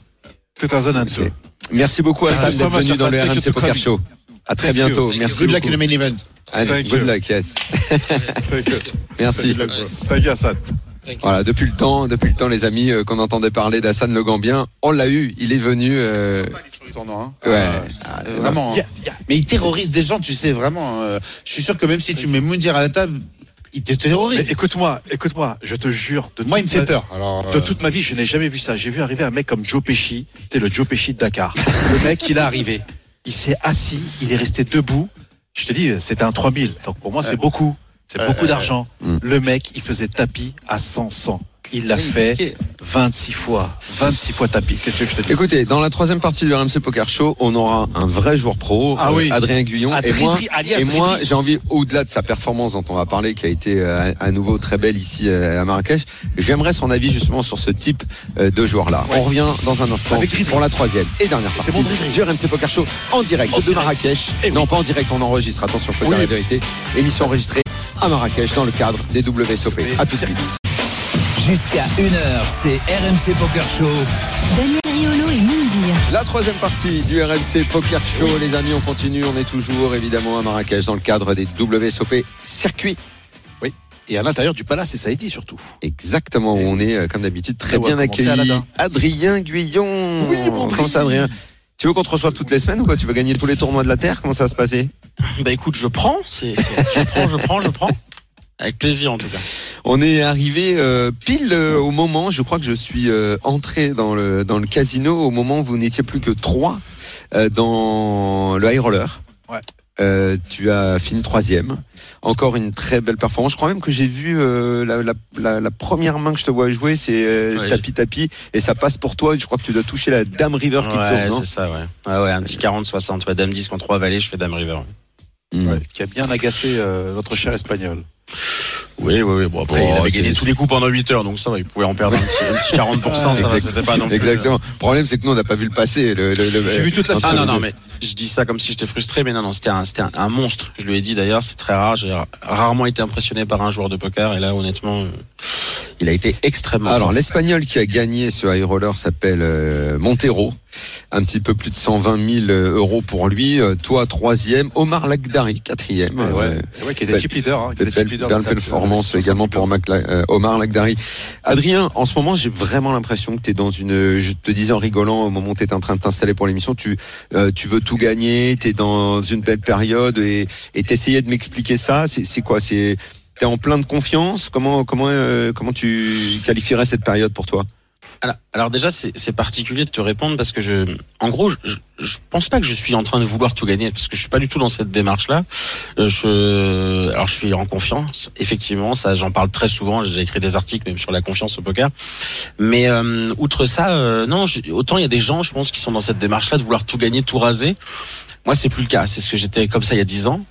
2002. Merci beaucoup you so d'être venu dans le RMC Poker. Show. À très bientôt. Merci. Good luck in the main event. Good luck, yes. Thank you. Merci. Thank you, Thank you, Hassan. Voilà, depuis le temps, depuis le temps, les amis, euh, qu'on entendait parler d'Hassan Le Gambien, on l'a eu. Il est venu. euh, Sur le tournoi, hein. Ouais. Euh, Ah, euh, vraiment. hein. Mais il terrorise des gens, tu sais, vraiment. euh, je suis sûr que même si tu mets Moundir à la table, il te terrorise. écoute-moi, écoute-moi, je te jure. De Moi, il me fait ma- peur. Alors, De euh, toute ma vie, je n'ai jamais vu ça. J'ai vu arriver un mec comme Joe Pesci. C'était le Joe Pesci de Dakar. Le mec, il est arrivé. Il s'est assis. Il est resté debout. Je te dis, c'était un 3000. Donc pour moi, c'est beaucoup. C'est beaucoup d'argent. Le mec, il faisait tapis à 100, 100. Il l'a fait piquait. 26 fois. 26 fois tapis. Qu'est-ce que je te dis? Écoutez, dans la troisième partie du RMC Poker Show, on aura un vrai jour pro, Ah euh, oui. Adrien Guyon. Et moi, Dridri, alias et moi, j'ai envie, au-delà de sa performance dont on va parler, qui a été euh, à nouveau très belle ici euh, à Marrakech, j'aimerais son avis justement sur ce type euh, de joueur-là. On revient dans un instant Avec pour la troisième et dernière C'est partie bon, du RMC Poker Show en direct En de direct. Marrakech. Eh oui. Non, pas en direct, on enregistre. Attention, faut Oui. dire la vérité. Émission enregistrée à Marrakech dans le cadre des WSOP. À tout de suite. Jusqu'à 1h, c'est RMC Poker Show. Daniel Riolo et Moundir. La troisième partie du RMC Poker Show, les amis, on continue. On est toujours évidemment à Marrakech dans le cadre des WSOP circuit. Et à l'intérieur du palace, et ça a dit surtout. Exactement, où on est euh, comme d'habitude très Et bien accueilli. Adrien Guyon. Oui, mon Comment ça, Adrien? Tu veux qu'on te reçoive toutes les semaines ou quoi Tu veux gagner tous les tournois de la Terre? Comment ça va se passer? Bah écoute, je prends, c'est, c'est- je prends, je prends, je prends. Avec plaisir en tout cas. On est arrivé euh, pile euh, au moment, je crois que je suis euh, entré dans le, dans le casino au moment où vous n'étiez plus que trois euh, dans le high roller. Ouais. Euh, tu as fini troisième. Encore une très belle performance. Je crois même que j'ai vu euh, la, la, la, la première main que je te vois jouer, c'est euh, Ouais. tapis tapis et ça passe pour toi. Je crois que tu dois toucher la Dame River qui te Ouais, sauve, non c'est ça, ouais. Ouais, ouais, un petit 40-60, ouais, Dame 10 contre 3 vallées, je fais Dame River. Ouais, qui a bien agacé euh, notre cher espagnol. Oui, oui, oui. Bon, après, Oh, il avait c'est- gagné tous les coups pendant 8 heures, donc ça va, il pouvait en perdre un petit, un petit 40%, ça va, c'était pas non plus. euh, Exactement. Le problème, c'est que nous, on n'a pas vu le passé. Le, J'ai vu toute la Ah non, non, mais je dis ça comme si j'étais frustré, mais non, non, c'était un, c'était un, un monstre. Je lui ai dit d'ailleurs, c'est très rare. J'ai rarement été impressionné par un joueur de poker, et là, honnêtement, euh, il a été extrêmement Alors, l'espagnol qui a gagné ce high roller s'appelle euh, Montero. Un petit peu plus de 120 000 euros pour lui. Euh, toi, troisième. Omar Lagdari, quatrième. Ouais, ouais. Euh, qui était chip leader. Hein, qui était Belle, chip leader belle performance euh, également pour 60 Mac- euh, Omar Lagdari. Adrien, en ce moment, j'ai vraiment l'impression que tu es dans une. Je te disais en rigolant au moment où tu étais en train de t'installer pour l'émission, tu euh, tu veux tout gagner, tu es dans une belle période et et t'essayais de m'expliquer ça. C'est c'est quoi? C'est T'es en plein de confiance. Comment comment euh, comment tu qualifierais cette période pour toi? Alors, alors déjà, c'est particulier de te répondre parce que je, en gros, je, je, pense pas que je suis en train de vouloir tout gagner parce que je suis pas du tout dans cette démarche-là. Euh, Je, alors je suis en confiance, effectivement, ça, j'en parle très souvent. J'ai écrit des articles même sur la confiance au poker. Mais euh, outre ça, euh, non, autant il y a des gens, je pense, qui sont dans cette démarche-là de vouloir tout gagner, tout raser. Moi, c'est plus le cas. C'est ce que j'étais comme ça il y a dix ans.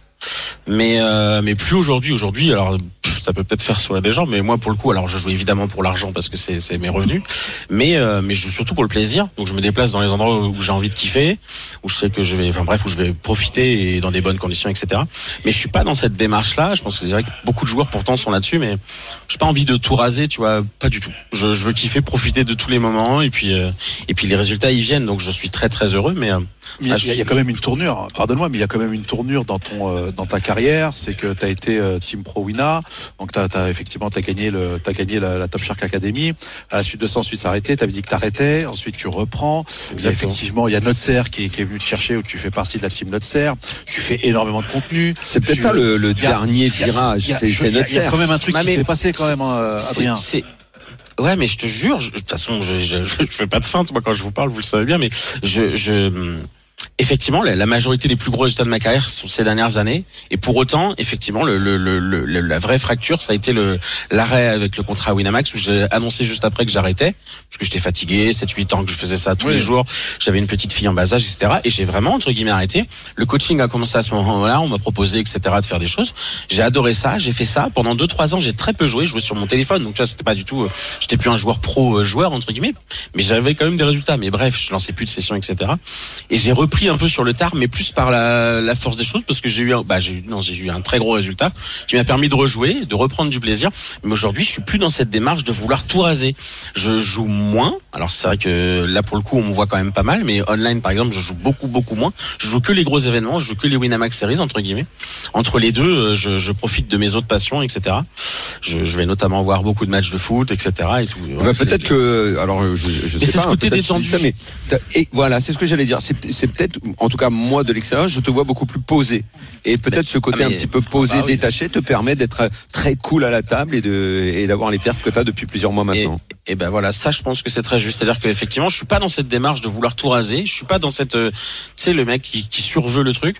Mais euh, mais plus aujourd'hui. Aujourd'hui, alors ça peut peut-être faire sourire des gens, mais moi pour le coup, alors je joue évidemment pour l'argent parce que c'est mes revenus, mais euh, mais je joue surtout pour le plaisir. Donc je me déplace dans les endroits où j'ai envie de kiffer, où je sais que je vais, enfin bref, où je vais profiter et dans des bonnes conditions, etc. Mais je suis pas dans cette démarche-là. Je pense que c'est vrai que beaucoup de joueurs pourtant sont là-dessus, mais j'ai pas envie de tout raser, tu vois, pas du tout. Je, je veux kiffer, profiter de tous les moments et puis euh, et puis les résultats ils viennent. Donc je suis très très heureux, mais euh, Il y, a, Ah, je il y a- il y a quand même une tournure, pardonne-moi, mais il y a quand même une tournure dans ton euh, dans ta carrière, c'est que tu as été euh, Team Pro Wina, donc tu as, effectivement t'as gagné le t'as gagné la, la Top Shark Academy. À la suite de ça, ensuite s'arrêter, tu avais dit que t'arrêtais, ensuite tu reprends. Il y a Exactement. effectivement, il y a Notser qui, est- qui est venu te chercher où tu fais partie de la team Notser. Tu fais énormément de contenu. C'est peut-être ça le, a- dernier a- virage. il y a- C'est il y quand même un truc Ah, qui s'est passé quand même, euh, Adrien. Ouais, mais je te jure, de toute façon, je, je, je fais pas de feinte, moi, quand je vous parle, vous le savez bien, mais je, je, effectivement, la, la majorité des plus gros résultats de ma carrière sont ces dernières années. Et pour autant, effectivement, le, le, le, le- la vraie fracture, ça a été l'arrêt avec le contrat Winamax où j'ai annoncé juste après que j'arrêtais. Parce que j'étais fatigué, 7-8 ans que je faisais ça tous Oui. les jours. J'avais une petite fille en bas âge, etc. Et j'ai vraiment, entre guillemets, arrêté. Le coaching a commencé à ce moment-là. On m'a proposé, etc., de faire des choses. J'ai adoré ça. J'ai fait ça. Pendant 2-3 ans, j'ai très peu joué. Je jouais sur mon téléphone. Donc, tu vois, c'était pas du tout, euh, j'étais plus un joueur pro, euh, joueur, entre guillemets. Mais j'avais quand même des résultats. Mais bref, je lançais plus de sessions, etc. Et j'ai repris un peu sur le tard, mais plus par la, force des choses, parce que j'ai eu, un, bah, j'ai eu, non, j'ai eu un très gros résultat qui m'a permis de rejouer, de reprendre du plaisir. Mais aujourd'hui, je suis plus dans cette démarche de vouloir tout raser. Je joue moins. Alors c'est vrai que là, pour le coup, on me voit quand même pas mal, mais online, par exemple, je joue beaucoup, beaucoup moins. Je joue que les gros événements, je joue que les Winamax Series entre guillemets. Entre les deux, euh, je, je profite de mes autres passions, etc. Je, je vais notamment voir beaucoup de matchs de foot, etc. Et tout. Bah, c'est- peut-être que, alors je, je Mais sais c'est pas, ce hein, côté dis détendu. ça, mais t'as- et voilà, c'est ce que j'allais dire. C'est c'est peut-être, en tout cas moi de l'extérieur, je te vois beaucoup plus posé. Et peut-être ce côté ah, un petit peu posé, bah oui. détaché, te permet d'être très cool à la table et de et d'avoir les perfs que tu as depuis plusieurs mois maintenant. et ben voilà, ça je pense que c'est très juste. C'est-à-dire qu'effectivement, je suis pas dans cette démarche de vouloir tout raser. Je suis pas dans cette, euh, tu sais, le mec qui, qui surveut le truc.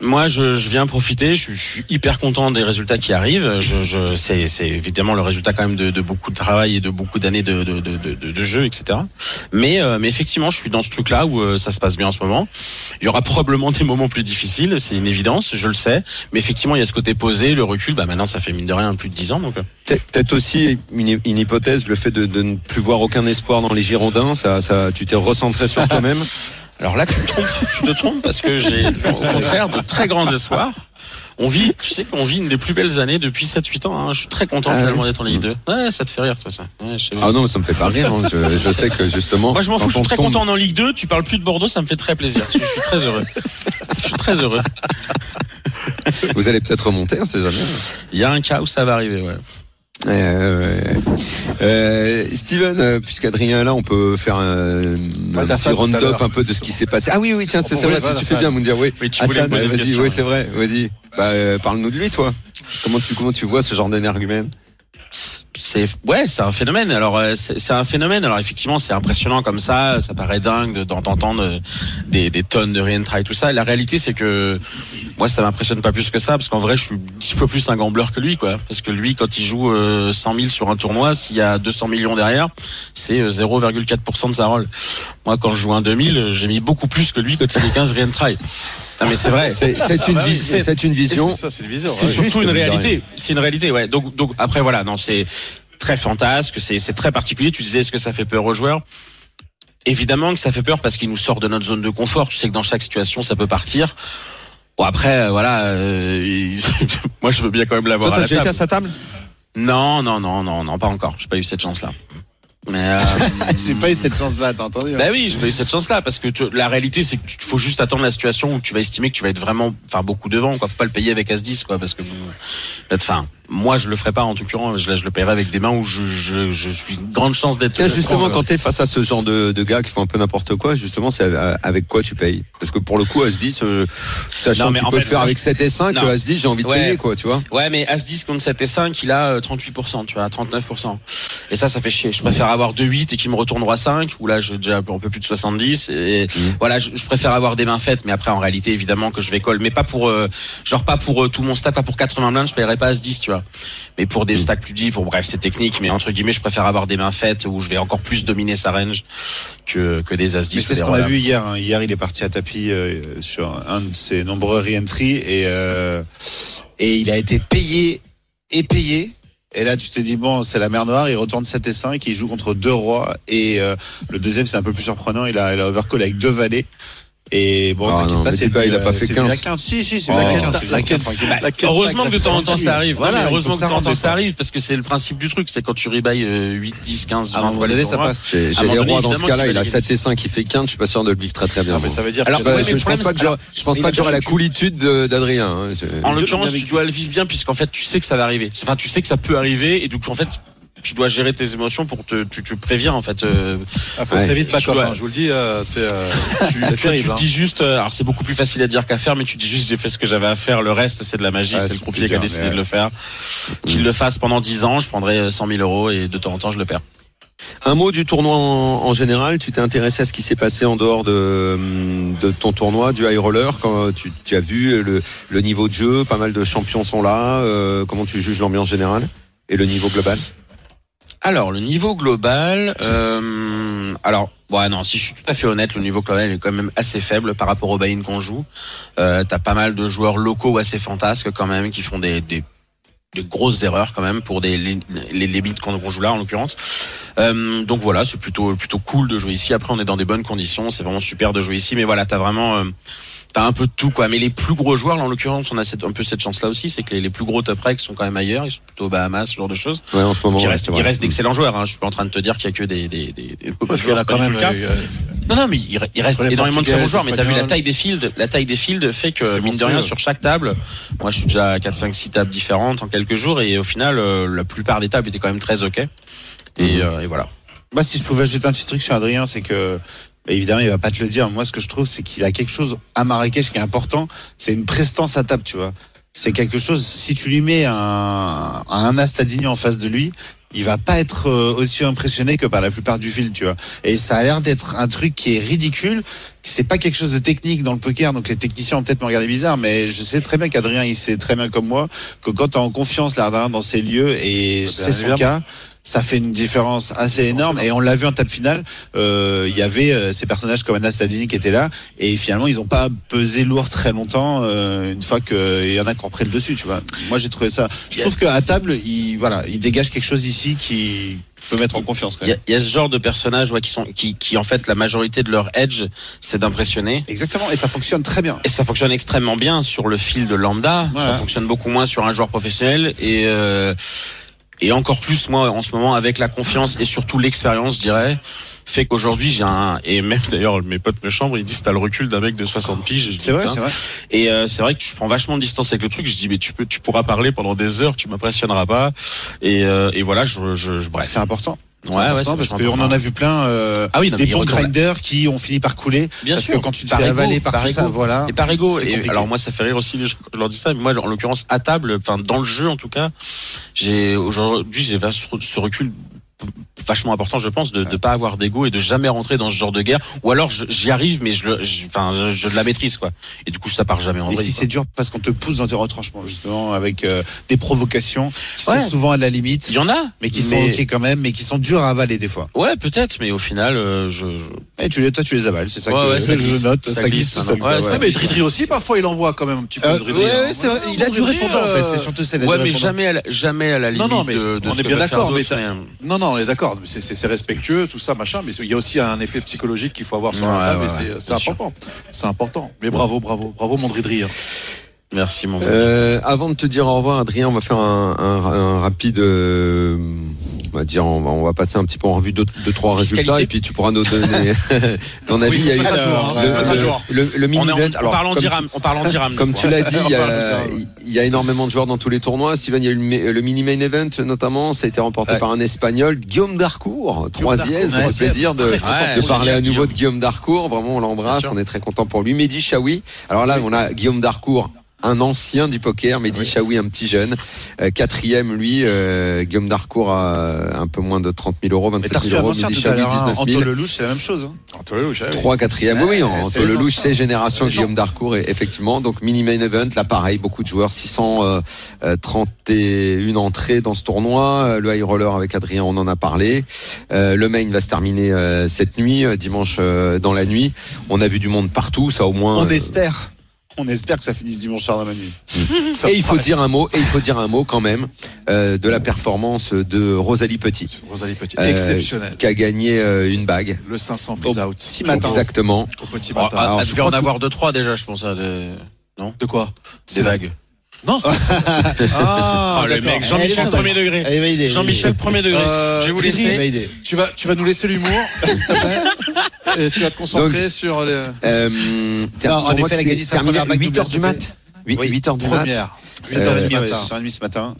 Moi, je, je viens profiter. Je, suis- je suis hyper content des résultats qui arrivent. Je, je, c'est, évidemment le résultat quand même de, de beaucoup de travail et de beaucoup d'années de, de, de, de, de jeu, etc. Mais, euh, mais effectivement, je suis dans ce truc-là où euh, ça se passe bien en ce moment. Il y aura probablement des moments plus difficiles, c'est une évidence, je le sais. Mais effectivement, il y a ce côté posé, le recul. Bah maintenant, ça fait mine de rien plus de 10 ans, donc. euh, Peut- Peut-être aussi une, une hypothèse, le fait de, de ne plus voir aucun espoir dans les Girondins, ça, ça, tu t'es recentré sur toi-même. Alors là, tu te trompes, tu te trompes parce que j'ai au contraire de très grands espoirs. On vit, tu sais qu'on vit une des plus belles années depuis 7-8 ans. hein. Je suis très content Ah finalement d'être en Ligue 2. Ouais, ça te fait rire, toi, ça. Ouais, je. Ah non, ça me fait pas rire. hein. Je, je sais que justement. Moi, je m'en fous, je suis très tombe- content en Ligue 2. Tu parles plus de Bordeaux, ça me fait très plaisir. Je, je suis très heureux. Je suis très heureux. Vous allez peut-être remonter, on sait jamais. Il y a un cas où ça va arriver, ouais. Euh, euh, Steven, euh, puisqu'Adrien est là, on peut faire un, petit round-up un peu de ce qui s'est passé. Ah oui, oui, tiens, c'est vrai, tu, tu fais bien, Moundir, oui. Oui, tu voulais Hassan, me poser une vas-y, question, oui, c'est vrai, vas-y. Bah, euh, parle-nous de lui, toi. Comment tu, comment tu vois ce genre d'énergumène? C'est ouais c'est un phénomène. Alors euh, c'est un phénomène. Alors effectivement c'est impressionnant comme ça. Ça paraît dingue de- d'entendre euh, des, des tonnes de re-entry tout ça. La réalité c'est que moi ça m'impressionne pas plus que ça parce qu'en vrai je suis dix fois plus un gambler que lui quoi. Parce que lui quand il joue euh, 100 000 sur un tournoi s'il y a 200 millions derrière c'est euh, 0,4% de sa rôle. Moi quand je joue un 2000 euh, j'ai mis beaucoup plus que lui quand il est 15 re-entry non mais c'est vrai C'est c'est une, Ah bah oui, vis- c'est- c'est une vision. C'est c'est surtout une réalité. C'est une réalité, ouais. Donc, donc après voilà, non, c'est très fantasque, c'est c'est très particulier. Tu disais, est-ce que ça fait peur aux joueurs? Évidemment que ça fait peur parce qu'il nous sort de notre zone de confort. Tu sais que dans chaque situation, ça peut partir. Bon après, euh, voilà, euh, moi je veux bien quand même l'avoir Toi, t'as déjà été table. à sa table? Non, non, non, non, non, pas encore. J'ai pas eu cette chance-là. Mais euh, J'ai pas eu cette chance-là, t'as entendu hein bah oui, j'ai pas eu cette chance-là parce que tu- la réalité c'est qu'il faut juste attendre la situation où tu vas estimer que tu vas être vraiment, enfin beaucoup devant quoi. Faut pas le payer avec As 10 quoi parce que bon, enfin moi je le ferai pas en tout cas je, je le paierai avec des mains où je, je, je suis une grande chance d'être Tiens, justement, quand tu es face à ce genre de, de gars qui font un peu n'importe quoi, justement, c'est avec quoi tu payes? Parce que pour le coup, As-10, euh, sachant en peux le faire avec je- 7 et 5, Non. As-10, j'ai envie de Ouais. payer, quoi, tu vois Ouais, mais As-10 contre 7 et 5, il a euh, 38%, tu vois, 39%. Et ça, ça fait chier. Je préfère avoir 2-8 et qu'il me retourne roi 5, où là, j'ai déjà un peu plus de 70. Et voilà, je, préfère avoir des mains faites, mais après, en réalité, évidemment, que je vais call, mais pas pour, euh, genre pas pour euh, tout mon stack, pas pour 80 blindes, je paierai pas As-10, tu vois. Mais pour des stacks plus deep, pour bref, c'est technique, mais entre guillemets, je préfère avoir des mains faites où je vais encore plus dominer sa range que, que des As-10. Mais ou c'est des ce qu'on a vu hier. hein. Hier, il est parti à tapis euh, sur un de ses nombreux re-entry et, euh, et il a été payé et payé. Et là, tu te dis, bon, c'est la mer noire, il retourne 7 et 5, il joue contre deux rois. Et euh, le deuxième, c'est un peu plus surprenant, il a, il a overcall avec deux valets. Et bon, Ah t'inquiète pas, c'est du, il a pas euh, fait c'est du 15. la quinte. Si, si, c'est Oh. du la quinte, du la quinte. Bah, heureusement que de temps en temps ça arrive. Voilà, Non, heureusement que de temps en temps ça arrive parce que c'est le principe du truc, c'est quand tu rebailles euh, 8, 10, 15, 20 À un moment fois les donné, ça tournois. passe. J'ai les rois dans ce cas-là, il a les 7 et 5, il fait quinte, je suis pas sûr de le vivre très très bien. Non, mais ça veut dire Alors, je, pense pas que je pense pas que j'aurais la coolitude de- d'Adrien. hein. En l'occurrence, tu dois le vivre bien puisqu'en fait, tu sais que ça va arriver. Enfin, tu sais que ça peut arriver et donc en fait, tu dois gérer tes émotions pour te, tu préviens en fait. euh, Ah, faut Ouais. très vite back Tu off, dois- hein, je vous le dis, euh, c'est euh, tu, tu- terrible. tu hein. te dis juste, euh, alors c'est beaucoup plus facile à dire qu'à faire, mais tu te dis juste j'ai fait ce que j'avais à faire. Le reste, c'est de la magie. Ah, c'est le croupier qui a décidé mais- de le faire. Qu'il le fasse pendant 10 ans, je prendrai 100 000 euros et de temps en temps, je le perds. Un mot du tournoi en, en général. Tu t'es intéressé à ce qui s'est passé en dehors de, de ton tournoi, du high roller. Quand tu, tu as vu le, le niveau de jeu, pas mal de champions sont là. euh, comment tu juges l'ambiance générale et le niveau global? Alors, le niveau global, euh, alors, ouais, non, si je suis tout à fait honnête, le niveau global est quand même assez faible par rapport au buy-in qu'on joue. Euh, T'as pas mal de joueurs locaux assez fantasques quand même qui font des, des, grosses erreurs quand même pour des, les, les limites qu'on qu'on joue là en l'occurrence. Euh, donc voilà, c'est plutôt plutôt cool de jouer ici. Après, on est dans des bonnes conditions, c'est vraiment super de jouer ici. Mais voilà, t'as vraiment euh, T'as un peu de tout quoi, mais les plus gros joueurs, là, en l'occurrence, on a cette, un peu cette chance-là aussi, c'est que les, les plus gros top recs sont quand même ailleurs, ils sont plutôt aux Bahamas, ce genre de choses. Ouais, en ce moment. il reste, reste d'excellents joueurs. Hein. Je suis pas en train de te dire qu'il y a que des des des, des Parce qu'il y a quand même. euh, Non, non, mais il, re- il reste énormément de très bons joueurs. Mais t'as vu la taille des fields La taille des fields fait que, C'est mine de rien, sur chaque table, moi, je suis déjà à 4, 5, 6 tables différentes en quelques jours. Et au final, euh, la plupart des tables étaient quand même très OK. Et, Mhm. euh, et voilà. Moi, si je pouvais ajouter un petit truc sur Adrien, c'est que bah, évidemment, il va pas te le dire. Moi, ce que je trouve, c'est qu'il a quelque chose à Marrakech qui est important. C'est une prestance à table, tu vois. C'est quelque chose. Si tu lui mets un, un Astadini en face de lui, il va pas être euh, aussi impressionné que par la plupart du film, tu vois. Et ça a l'air d'être un truc qui est ridicule. C'est pas quelque chose de technique dans le poker, donc les techniciens vont peut-être me regarder bizarre, mais je sais très bien qu'Adrien, il sait très bien comme moi que quand tu as en confiance l'Ardin dans ces lieux, et Bien c'est son cas, ça fait une différence assez énorme. Et on l'a vu en table finale, euh, il y avait euh, ces personnages comme Anna Stadini qui étaient là, et finalement ils ont pas pesé lourd très longtemps euh, une fois qu'il y en a qui ont pris le dessus, tu vois. Moi j'ai trouvé ça. Je trouve qu'à table, il voilà, il dégage quelque chose ici qui peut mettre en confiance. Quand Il y, même. a, il y a ce genre de personnages ouais, qui sont qui, qui en fait la majorité de leur edge c'est d'impressionner Exactement, et ça fonctionne très bien. et ça fonctionne extrêmement bien sur le fil de lambda Voilà. ça fonctionne beaucoup moins sur un joueur professionnel et euh, et encore plus moi en ce moment avec la confiance et surtout l'expérience je dirais fait qu'aujourd'hui j'ai un et même d'ailleurs mes potes me chambre ils disent t'as le recul d'un mec de 60 piges C'est vrai, c'est vrai. Et euh, c'est vrai que je prends vachement de distance avec le truc. Je dis mais tu peux, tu pourras parler pendant des heures, tu m'impressionneras pas. Et, euh, et voilà, je, je, je bref. C'est important. Ouais, ouais, parce qu'on en a vu plein euh, Ah oui, non, des bons grinders qui ont fini par couler Bien parce sûr. que quand tu te Par fais ego, avaler par, par tout ça, voilà. Et par ego. Et alors moi, ça fait rire aussi les gens quand je leur dis ça. Mais moi, en l'occurrence, à table, enfin dans le jeu en tout cas, j'ai aujourd'hui j'ai ce recul vachement important, je pense, de ne pas avoir d'ego et de jamais rentrer dans ce genre de guerre. Ou alors j'y arrive, mais je, le- je- enfin, je, je la maîtrise quoi. Et du coup, ça part jamais en Et vrille, si c'est dur parce qu'on te pousse dans tes retranchements, justement, avec euh, des provocations qui Ouais. sont souvent à la limite, Il y en a, mais qui sont ok quand même, mais qui sont durs à avaler des fois. Ouais, peut-être, mais au final, euh, je, je- Et tu les, toi, tu les avales, c'est ça Ouais, que ouais, ça je glisse, note, ça ça, glisse glisse tout seul. Ouais, quoi, ça ouais. mais Tridri aussi, parfois, il envoie quand même un petit peu Euh, de ouais, Tridri. hein. vrai. Il a du répondant en fait, euh, c'est surtout a ouais, mais jamais, à la, jamais à la limite Non, non, mais on est bien d'accord, mais mais- Non, non, on est d'accord. Mais C'est- respectueux, tout ça, machin. Mais il y a aussi un effet psychologique qu'il faut avoir sur Ouais, la table. ouais, c'est- important. C'est important. Mais bravo, bravo, bravo, mon Dridri. hein. Merci mon. Euh, avant de te dire au revoir, Adrien, on va faire un, un- un rapide euh, On va dire, on va, on va passer un petit peu en revue deux, deux trois Fiscalité. résultats et puis tu pourras nous donner ton avis. Oui, Il y a eu jour, hein, le- le- le, le mini On, en, on parle en comme dirham. On parle en dirham. Comme tu l'as dit, il y, a, il y a énormément de joueurs dans tous les tournois. Steven, il y a eu le, mi- le mini main event notamment. Ça a été remporté Ouais. par un Espagnol, Guillaume Darcourt, troisième. Ouais, fait plaisir de, Ouais, de parler à nouveau Guillaume. de Guillaume Darcourt. Vraiment, on l'embrasse. On est très content pour lui. Mehdi Chaoui. Alors là, on a Guillaume Darcourt. Un ancien du poker, Mehdi Chaoui, un petit jeune. Euh, quatrième, lui, euh, Guillaume Darcourt a un peu moins de 30 000 euros, Mais 27 t'as reçu 000 un euros. Mehdi Chaoui, l'heure, hein. 19 000. Anto Lelouch, c'est la même chose. hein. Trois quatrième, oui, oui, Ouais, entre c'est le les louche, anciens. c'est génération. Guillaume Darcourt, et effectivement. Donc, mini main event, là, pareil, beaucoup de joueurs, 631 entrées dans ce tournoi. Euh, Le high roller avec Adrien, on en a parlé. Euh, le main va se terminer euh, cette nuit, euh, dimanche euh, dans la nuit. On a vu du monde partout, ça au moins. On euh, espère. On espère que ça finisse dimanche soir dans la nuit. Et il faut paraît. dire un mot, et il faut dire un mot quand même euh, de la performance de Rosalie Petit, Rosalie Petit, Euh, exceptionnel. qui a gagné euh, une bague. Le 500 please out. Si matin. Exactement. Au petit Oh, matin. Alors, elle je devait crois en avoir deux trois déjà, je pense. hein, de... De quoi Des vagues. Non, c'est- Ah, le d'accord. mec, Jean-Michel premier degré. Jean-Michel premier degré. Euh, Je vais vous laisser. tu vas, tu vas nous laisser l'humour. Et tu vas te concentrer sur les Euh, Non, en effet, elle a gagné sa première bague 8 heures du WSOP. mat. 8, Oui, heures du mat. premières. 7h30, Euh. 7h30 ce matin.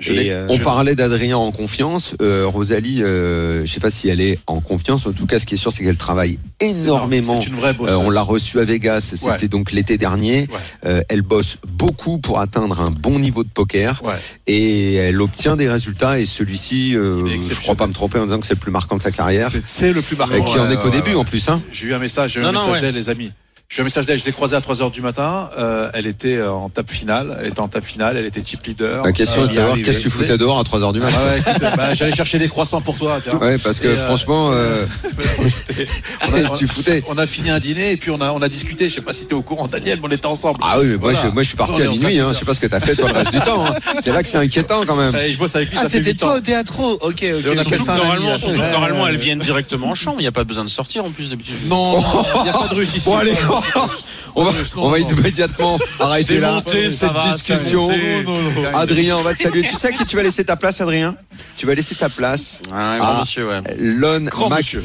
Je Et, l'ai- euh, On je- parlait d'Adrien en confiance. Euh, Rosalie, euh, je sais pas si elle est en confiance. En tout cas, ce qui est sûr, c'est qu'elle travaille énormément. C'est une vraie. Euh, on l'a reçue à Vegas. C'était Ouais. donc l'été dernier. Ouais. Euh, elle bosse beaucoup pour atteindre un bon niveau de poker Ouais. et elle obtient des résultats. Et celui-ci, euh, je crois pas me tromper en disant que c'est le plus marquant de sa carrière. C'est- le plus marquant. Et qui en est qu'au ouais, début ouais. en plus. Hein. J'ai eu un message, Non, un non, message les amis. J'ai eu un message d'elle, je l'ai croisée à 3h du matin. Euh, elle était euh, en table finale. Elle était en table finale, elle était chip leader. La question Euh, est de il savoir qu'est-ce que tu foutais dehors à 3h du matin. Ah ouais, écoute, bah, J'allais chercher des croissants pour toi. Tiens. Ouais, parce que Et, euh, franchement, euh, on, qu'est-ce a, que tu foutais on a fini un dîner et puis on a, on a discuté. Je sais pas si tu es au courant, Daniel, mais on était ensemble. Ah oui, mais moi, je, moi je suis parti à minuit, hein. je sais pas ce que t'as fait toi le reste du temps. hein. C'est là que c'est inquiétant quand même. Et je bosse avec lui, Ah, c'était 8 ans. toi au théâtre? Ok, on Surtout normalement, surtout normalement, elles viennent directement en chambre. Il n'y a pas besoin de sortir en plus d'habitude. Non, non, il n'y a pas de russe ici. Bon allez, on va, on va immédiatement arrêter là monté, cette va, discussion. Non, non, non. Adrien, on va te saluer. Tu sais à qui tu vas laisser ta place, Adrien? Tu vas laisser ta place. Ah. monsieur, ouais. Lon Mac,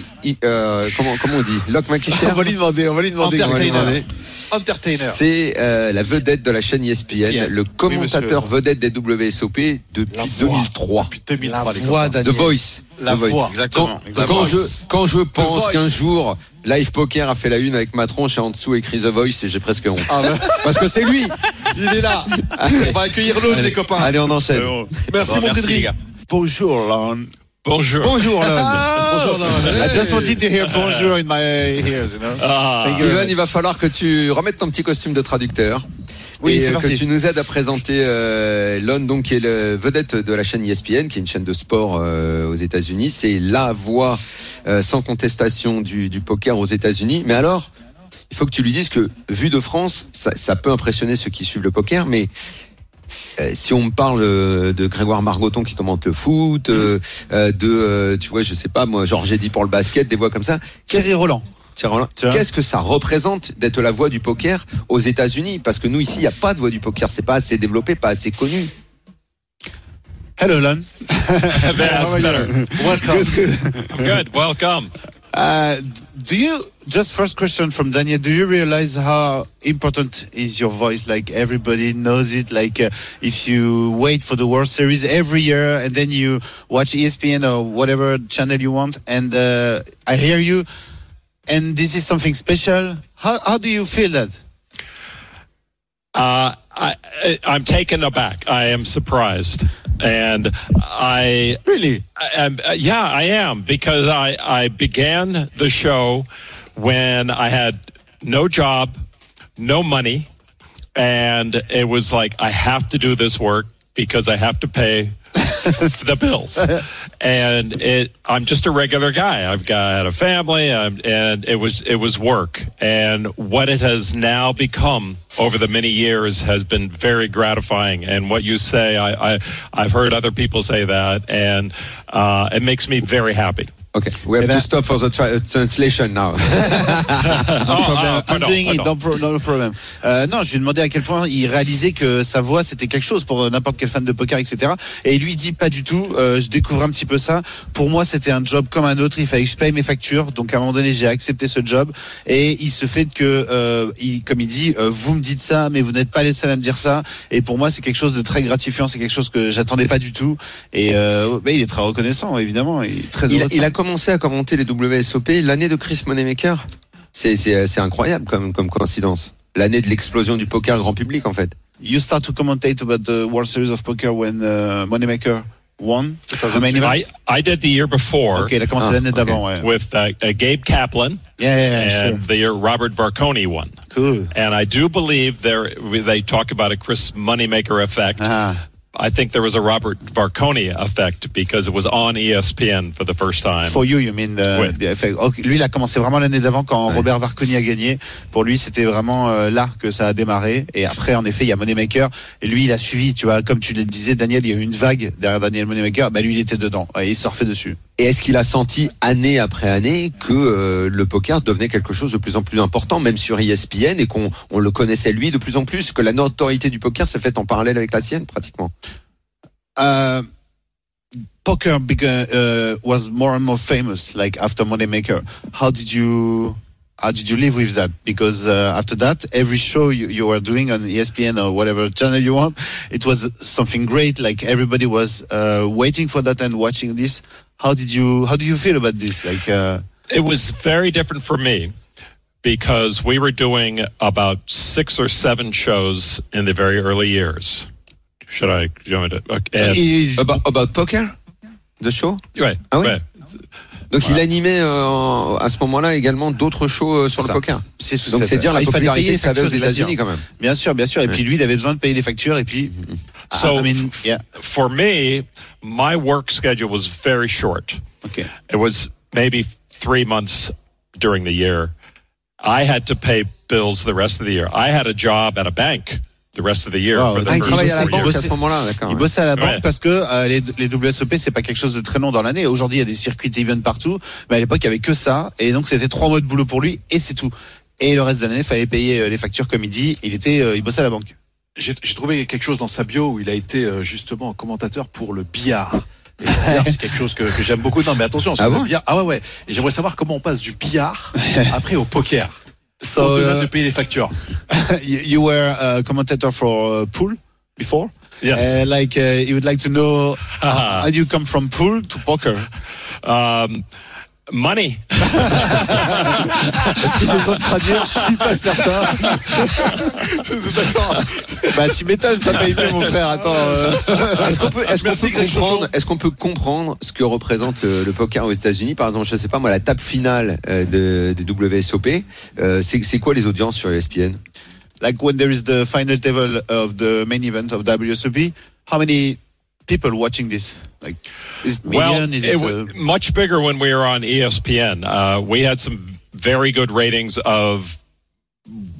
euh, comment, comment on dit? Locke On va lui demander, on va lui demander. On va lui demander. Entertainer. C'est euh, la vedette de la chaîne E ESPN, ESPN. le commentateur vedette des WSOP depuis La voix. 2003. Depuis 2003, La voix. The. Voice. La The Voice. voix. Exactement. Quand, je, quand je pense qu'un jour, Live Poker a fait la une avec ma tronche et en dessous écrit The Voice et j'ai presque honte. Ah. Parce que c'est lui Il est là. On va accueillir l'autre, les copains. Allez, on enchaîne. Merci, Bon, mon merci, les Cédric. gars. Bonjour, Lon. Bonjour. Bonjour, Lon. Bonjour, non, I just wanted to hear bonjour in my ears, you know. Ah. Steven, il va falloir que tu remettes ton petit costume de traducteur. Oui, c'est euh, parti. que tu nous aides à présenter euh, Lon, donc qui est le vedette de la chaîne ESPN, qui est une chaîne de sport euh, aux États-Unis. C'est la voix euh, sans contestation du, du poker aux États-Unis. Mais alors, il faut que tu lui dises que vu de France, ça, ça peut impressionner ceux qui suivent le poker, mais euh, si on me parle euh, de Grégoire Margoton qui commente le foot, euh, euh, de, euh, tu vois, je sais pas, moi, Georges Eddy pour le basket, des voix comme ça, Thierry Roland. Qu'est-ce que ça représente d'être la voix du poker aux États-Unis? Parce que nous ici, il n'y a pas de voix du poker, c'est pas assez développé, pas assez connu. Hello, Lon. That's better. Welcome. I'm good. Welcome. Uh, do you just first question from Daniel? Do you realize how important is your voice? Like everybody knows it. Like uh, if you wait for the World Series every year and then you watch ESPN or whatever channel you want, and uh, I hear you, and this is something special. How how do you feel that? Uh, I, I- I'm taken aback. I am surprised, and I Really? I am, uh, yeah, I am because I, I began the show when I had no job, no money, and it was like I have to do this work because I have to pay the bills. And it, I'm just a regular guy. I've got a family, I'm, and it was it was work. And what it has now become over the many years has been very gratifying. And what you say, I, I I've heard other people say that, and uh, it makes me very happy. Okay, we have to stop for the tra- translation now. No problem. I'm pardon, doing it, pardon. no, pro- no problem. Euh, non, je lui ai demandé à quel point il réalisait que sa voix c'était quelque chose pour n'importe quel fan de poker, etc. Et il lui dit pas du tout. Euh, je découvre un petit peu ça. Pour moi, c'était un job comme un autre. Il fallait que je paye mes factures. Donc à un moment donné, j'ai accepté ce job. Et il se fait que, euh, il, comme il dit, euh, vous me dites ça, mais vous n'êtes pas les seuls à me dire ça. Et pour moi, c'est quelque chose de très gratifiant. C'est quelque chose que j'attendais pas du tout. Et euh, bah, il est très reconnaissant, évidemment. Il est très il, heureux a, de il ça. a commencé à commenter les WSOP l'année de Chris Moneymaker. C'est, incroyable comme, comme coïncidence. L'année de l'explosion du poker grand public en fait. You start to commentate about the World Series of Poker when uh, Moneymaker won the main event? I, I did the year before Ok, il a commencé Ah, l'année ok. d'avant, ouais. with uh, uh, Gabe Kaplan, Yeah, yeah, yeah, sure. and the year Robert Varconi won. Cool. And I do believe there they talk about a Chris Moneymaker effect. Ah, I think there was a Robert Varconi effect because it was on ESPN for the first time. for you, you mean the, effect. Ok, Lui, il a commencé vraiment l'année d'avant quand Ouais. Robert Varconi a gagné. Pour lui, c'était vraiment euh, là que ça a démarré. Et après, en effet, il y a Moneymaker. Et lui, il a suivi, tu vois, comme tu le disais, Daniel, il y a eu une vague derrière Daniel Moneymaker. Bah, lui, il était dedans. Et il surfait dessus. Et est-ce qu'il a senti année après année que euh, le poker devenait quelque chose de plus en plus important, même sur ESPN, et qu'on on le connaissait lui de plus en plus, que la notoriété du poker s'est faite en parallèle avec la sienne pratiquement? Uh, poker began, uh, was more and more famous like after Moneymaker. How did you how did you live with that? Because uh, after that, every show you, were doing on ESPN or whatever channel you want, it was something great. Like everybody was uh, waiting for that and watching this. How did you how do you feel about this? Like uh, It was very different for me because we were doing about six or seven shows in the very early years. Should I join it? Okay. About, about poker The show right, Ah oui? right. Donc il animait euh, à ce moment-là également d'autres shows euh, sur le ça. poker. c'est sous Donc c'est dire Ah, la il fallait payer ça aux États-Unis quand même. Bien sûr, bien sûr. Et puis lui, il avait besoin de payer les factures. Et puis, So I mean, yeah, for me, my work schedule was very short. okay. It was maybe three months during the year. I had to pay bills the rest of the year. I had a job at a bank the rest of the year Wow, for the Ah, il First travaillait à la banque à ce moment-là, d'accord. Il ouais. bossait à la banque Ouais. parce que euh, les, les WSOP c'est pas quelque chose de très long dans l'année. Aujourd'hui il y a des circuits event partout, mais à l'époque il y avait que ça et donc c'était trois mois de boulot pour lui et c'est tout. Et le reste de l'année fallait payer euh, les factures comme il dit. Il était, euh, il bossait à la banque. J'ai trouvé quelque chose dans sa bio où il a été euh, justement commentateur pour le billard. Le c'est quelque chose que, que j'aime beaucoup. Non, mais attention, Ah le bon? billard. Ah ouais, ouais. Et j'aimerais savoir comment on passe du billard après au poker. So uh, les factures. you, you were a commentator for uh, pool before? Yes. Uh, like uh, you would like to know how you come from pool to poker? Um, money. Est-ce que j'ai besoin de traduire? Je suis pas certain. D'accord. Bah tu m'étonnes, ça paye mieux mon frère. Attends. euh. Est-ce qu'on peut, qu'on comprendre, est-ce qu'on peut comprendre ce que représente euh, le poker aux États-Unis? Par exemple, je sais pas moi, la table finale euh, de, des WSOP, euh, c'est, quoi les audiences sur ESPN like when there is the final table of the main event of WSOP, how many people watching this? Like, is it Well, million? is it it, was uh, much bigger when we were on ESPN. Uh, we had some very good ratings of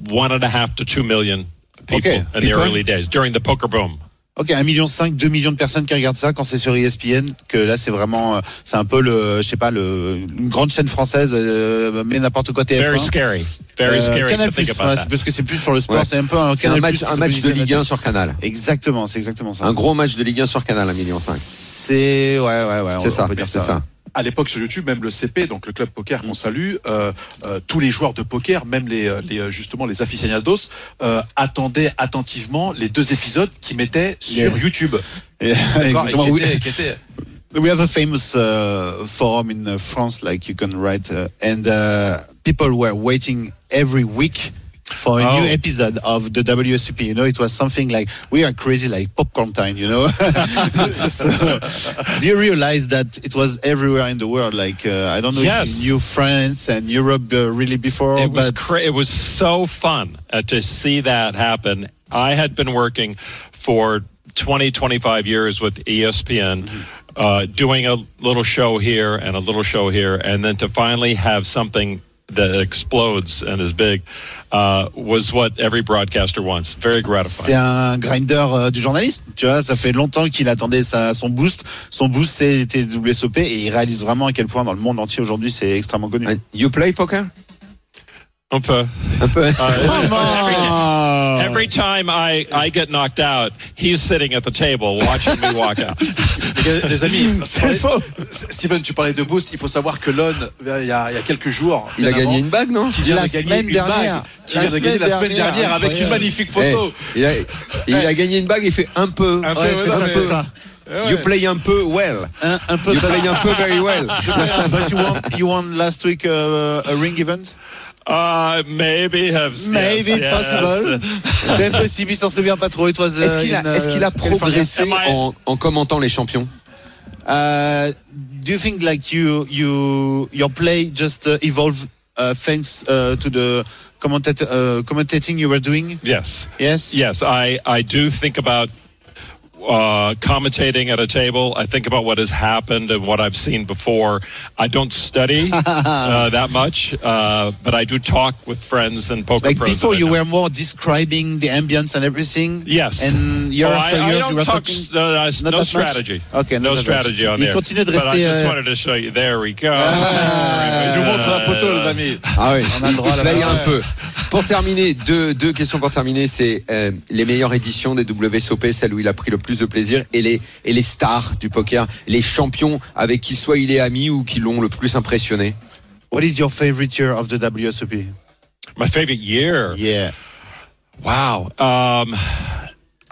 one and a half to two million people Okay, in the early days during the poker boom. Ok, 1,5 million, 2 millions de personnes qui regardent ça quand c'est sur ESPN, que là c'est vraiment, euh, c'est un peu le, je sais pas, le, une grande chaîne française, euh, mais n'importe quoi TF1. Very scary. Very Euh, scary Canal+, about voilà, that. c'est parce que c'est plus sur le sport, Ouais. c'est un peu un un Canal+. match, un de Ligue 1 là-dessus. sur Canal. Exactement, c'est exactement ça. Un gros match de Ligue 1 sur Canal, 1,5 million. C'est, ouais, ouais, ouais. C'est on, ça, on peut dire c'est ça. À l'époque sur YouTube, même le CP, donc le club poker qu'on salue, euh, euh, tous les joueurs de poker, même les, euh, les euh, justement les aficionados, euh, attendaient attentivement les deux épisodes qui mettaient sur Yeah. YouTube. Yeah, D'accord Et exactement. qui étaient- qui étaient- We have a famous uh, forum in uh, France, like you can write, uh, and uh, people were waiting every week for a Oh. new episode of the WSOP. You know, it was something like we are crazy, like popcorn time. You know. so, do you realize that it was everywhere in the world? Like uh, I don't know Yes. if you knew France and Europe uh, really before, it was but cra- it was so fun uh, to see that happen. I had been working for 20, 25 years with ESPN, uh, doing a little show here and a little show here, and then to finally have something that explodes and is big uh, was what every broadcaster wants. Very C'est gratifying. un grinder euh, du journalisme. Tu vois, ça fait longtemps qu'il attendait sa, son boost. Son boost, c'était WSOP et il réalise vraiment à quel point dans le monde entier aujourd'hui, c'est extrêmement connu. You play poker? Un peu. Un peu. Uh, Comment Every time I, I get knocked out, he's sitting at the table watching me walk out. Les, amis, C'est faux. Steven, tu parlais de boost. Il faut savoir que Lon, il y a, il y a quelques jours, Il a gagné avant, une bague, non qui vient La de gagner semaine une dernière. bague, qui La vient de gagner la semaine dernière, dernière, avec une magnifique photo. Eh, il, a, il a gagné une bague, il fait un peu. Un peu, Ouais, ouais, c'est non, ça, c'est ça. You play un peu well. Un, un peu You play un peu very well. But you won, you won last week uh, a ring event? Uh, maybe have Maybe yes, yes. possible. C'est possible, il s'en souvient pas trop. Est-ce qu'il a, in, uh, est-ce qu'il a progressé en, en commentant les champions Uh, do you think like you you your play just uh, evolved uh, thanks uh, to the commentat- uh, commentating you were doing? Yes. Yes? Yes, I, I do think about uh, commentating at a table. I think about what has happened and what I've seen before. I don't study uh, that much, uh, but I do talk with friends and poker Like pros. before, I you were more describing the ambience and everything. Yes. And year Oh, after I, I year, don't you were talk, talking. no, no, Not no that much? strategy. Okay, no strategy much. on there. continue de but I rester, just wanted to show you. There we go. Ah. Je vous montre la photo, les amis. Ah oui, On a le droit à la un peu. Pour terminer, deux, deux questions pour terminer, c'est euh, les meilleures éditions des WSOP, celle où il a pris le plus de plaisir, et les, et les stars du poker, les champions avec qui soit il est ami ou qui l'ont le plus impressionné. What is your favorite year of the WSOP? My favorite year? Yeah. Wow. Um,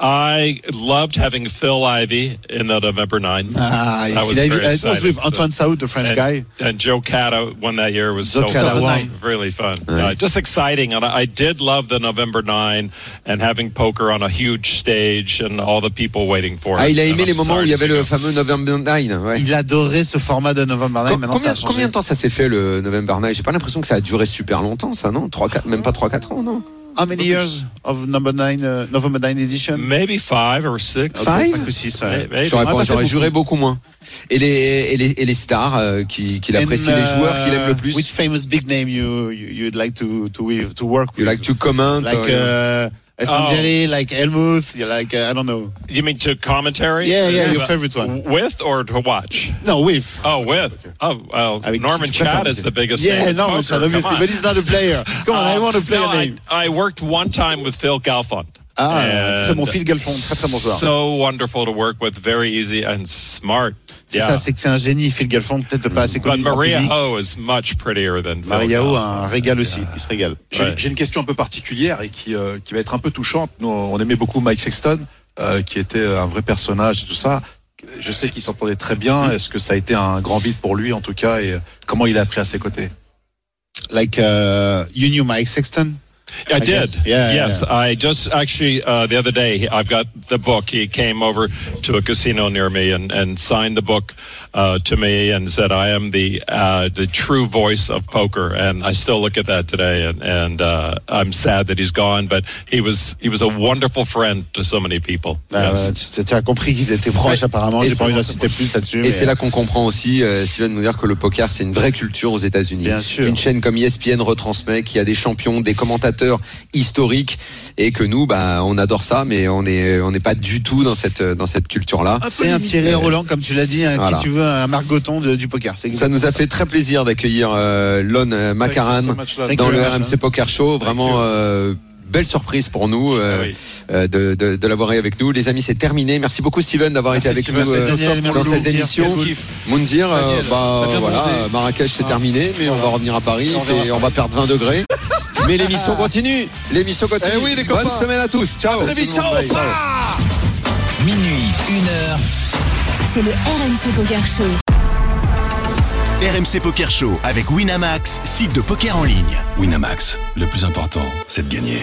I loved having Phil Ivey in the November 9. Ah, That was il a- very it was exciting, with so- Antoine Saoud, the French and, guy. And Joe Cata won that year. It was Joe so Cata fun. really fun. Right. Uh, just exciting. And I, I did love the November 9 and having poker on a huge stage and all the people waiting for Ah, it. il a And aimé I'm les moments où il y avait le fameux November 9. Ouais. Il adorait ce format de November 9. Com- Maintenant, ça combien, a changé. combien de temps ça s'est fait le November 9 J'ai pas l'impression que ça a duré super longtemps, ça, non? 3, 4, Même pas 3-4 ans, non? How many years of number 9, uh, November 9 edition? Maybe five or six. Five? 5 ou 6, May- maybe. J'aurais Ah, beaucoup. juré beaucoup moins. Et les, et les, et les stars euh, qui, qui l'apprécient, And, les uh, joueurs qu'il aime le plus? Which famous big name you, you you'd like to to with- to work You with? like to comment like uh, Sanjeri, like Helmuth, you like uh, I don't know. You mean to commentary? Yeah, yeah, your Uh, favorite one. With or to watch? No, with. Oh, with. Oh, well, Norman qui tu préfères, Chad is the biggest Yeah, name Norman. Chad, obviously, but he's not a player. Come on, I Uh, want to play no, a name. I, I worked one time with Phil Galfond. Ah, très bon Phil Galfond, très très bon joueur. So wonderful to work with, very easy and smart. C'est Yeah. ça, c'est que c'est un génie, Phil Galfond, peut-être pas assez But connu. Maria. Ho is much prettier than Phil Maria Ho, un régal aussi, il se régale. J'ai Ouais. une question un peu particulière et qui, euh, qui va être un peu touchante. Nous, on aimait beaucoup Mike Sexton, euh, qui était un vrai personnage et tout ça. Je sais qu'il s'entendait très bien. Est-ce que ça a été un grand vide pour lui, en tout cas, et euh, comment il a appris à ses côtés? Like, uh, you knew Mike Sexton? I, I did. guess. Yeah, yes, yeah. I just actually uh, the other day I've got the book. He came over to a casino near me and, and signed the book uh, to me and said, "I am the uh, the true voice of poker." And I still look at that today, and, and uh, I'm sad that he's gone. But he was he was a wonderful friend to so many people. Yes. ouais, tu, tu as compris qu'ils étaient proches Ouais. apparemment. Et J'ai pas envie c'est- d'insister plus là-dessus. Et mais- c'est là qu'on comprend aussi, euh, Steven, nous dire que le poker, c'est une vraie culture aux États-Unis. Bien sûr. Une chaîne comme ESPN retransmet, qui a des champions, des commentateurs historiques, et que nous, bah, on adore ça, mais on est, on n'est pas du tout dans cette, dans cette culture-là. C'est un Thierry Roland, comme tu l'as dit, un, Voilà. qui tu veux, un Margoton du poker. Ça nous a fait très plaisir d'accueillir euh, Lon euh, Macaran dans le RMC Poker Show. Vraiment euh, belle surprise pour nous euh, Ah oui. euh, de, de, de l'avoir eu avec nous. Les amis, c'est terminé. Merci beaucoup Steven d'avoir été avec Steven. nous euh, Daniel, dans cette émission. Euh, Daniel, bah voilà. Marrakech c'est Ah. terminé, mais on va revenir à Paris, On on va perdre 20 degrés. Mais l'émission continue, l'émission continue. Eh oui, les Bonne copains. semaine à tous. Ciao. très vite, ciao. bye. Minuit, une heure. C'est le RMC Poker Show. RMC Poker Show avec Winamax, site de poker en ligne. Winamax, le plus important, c'est de gagner.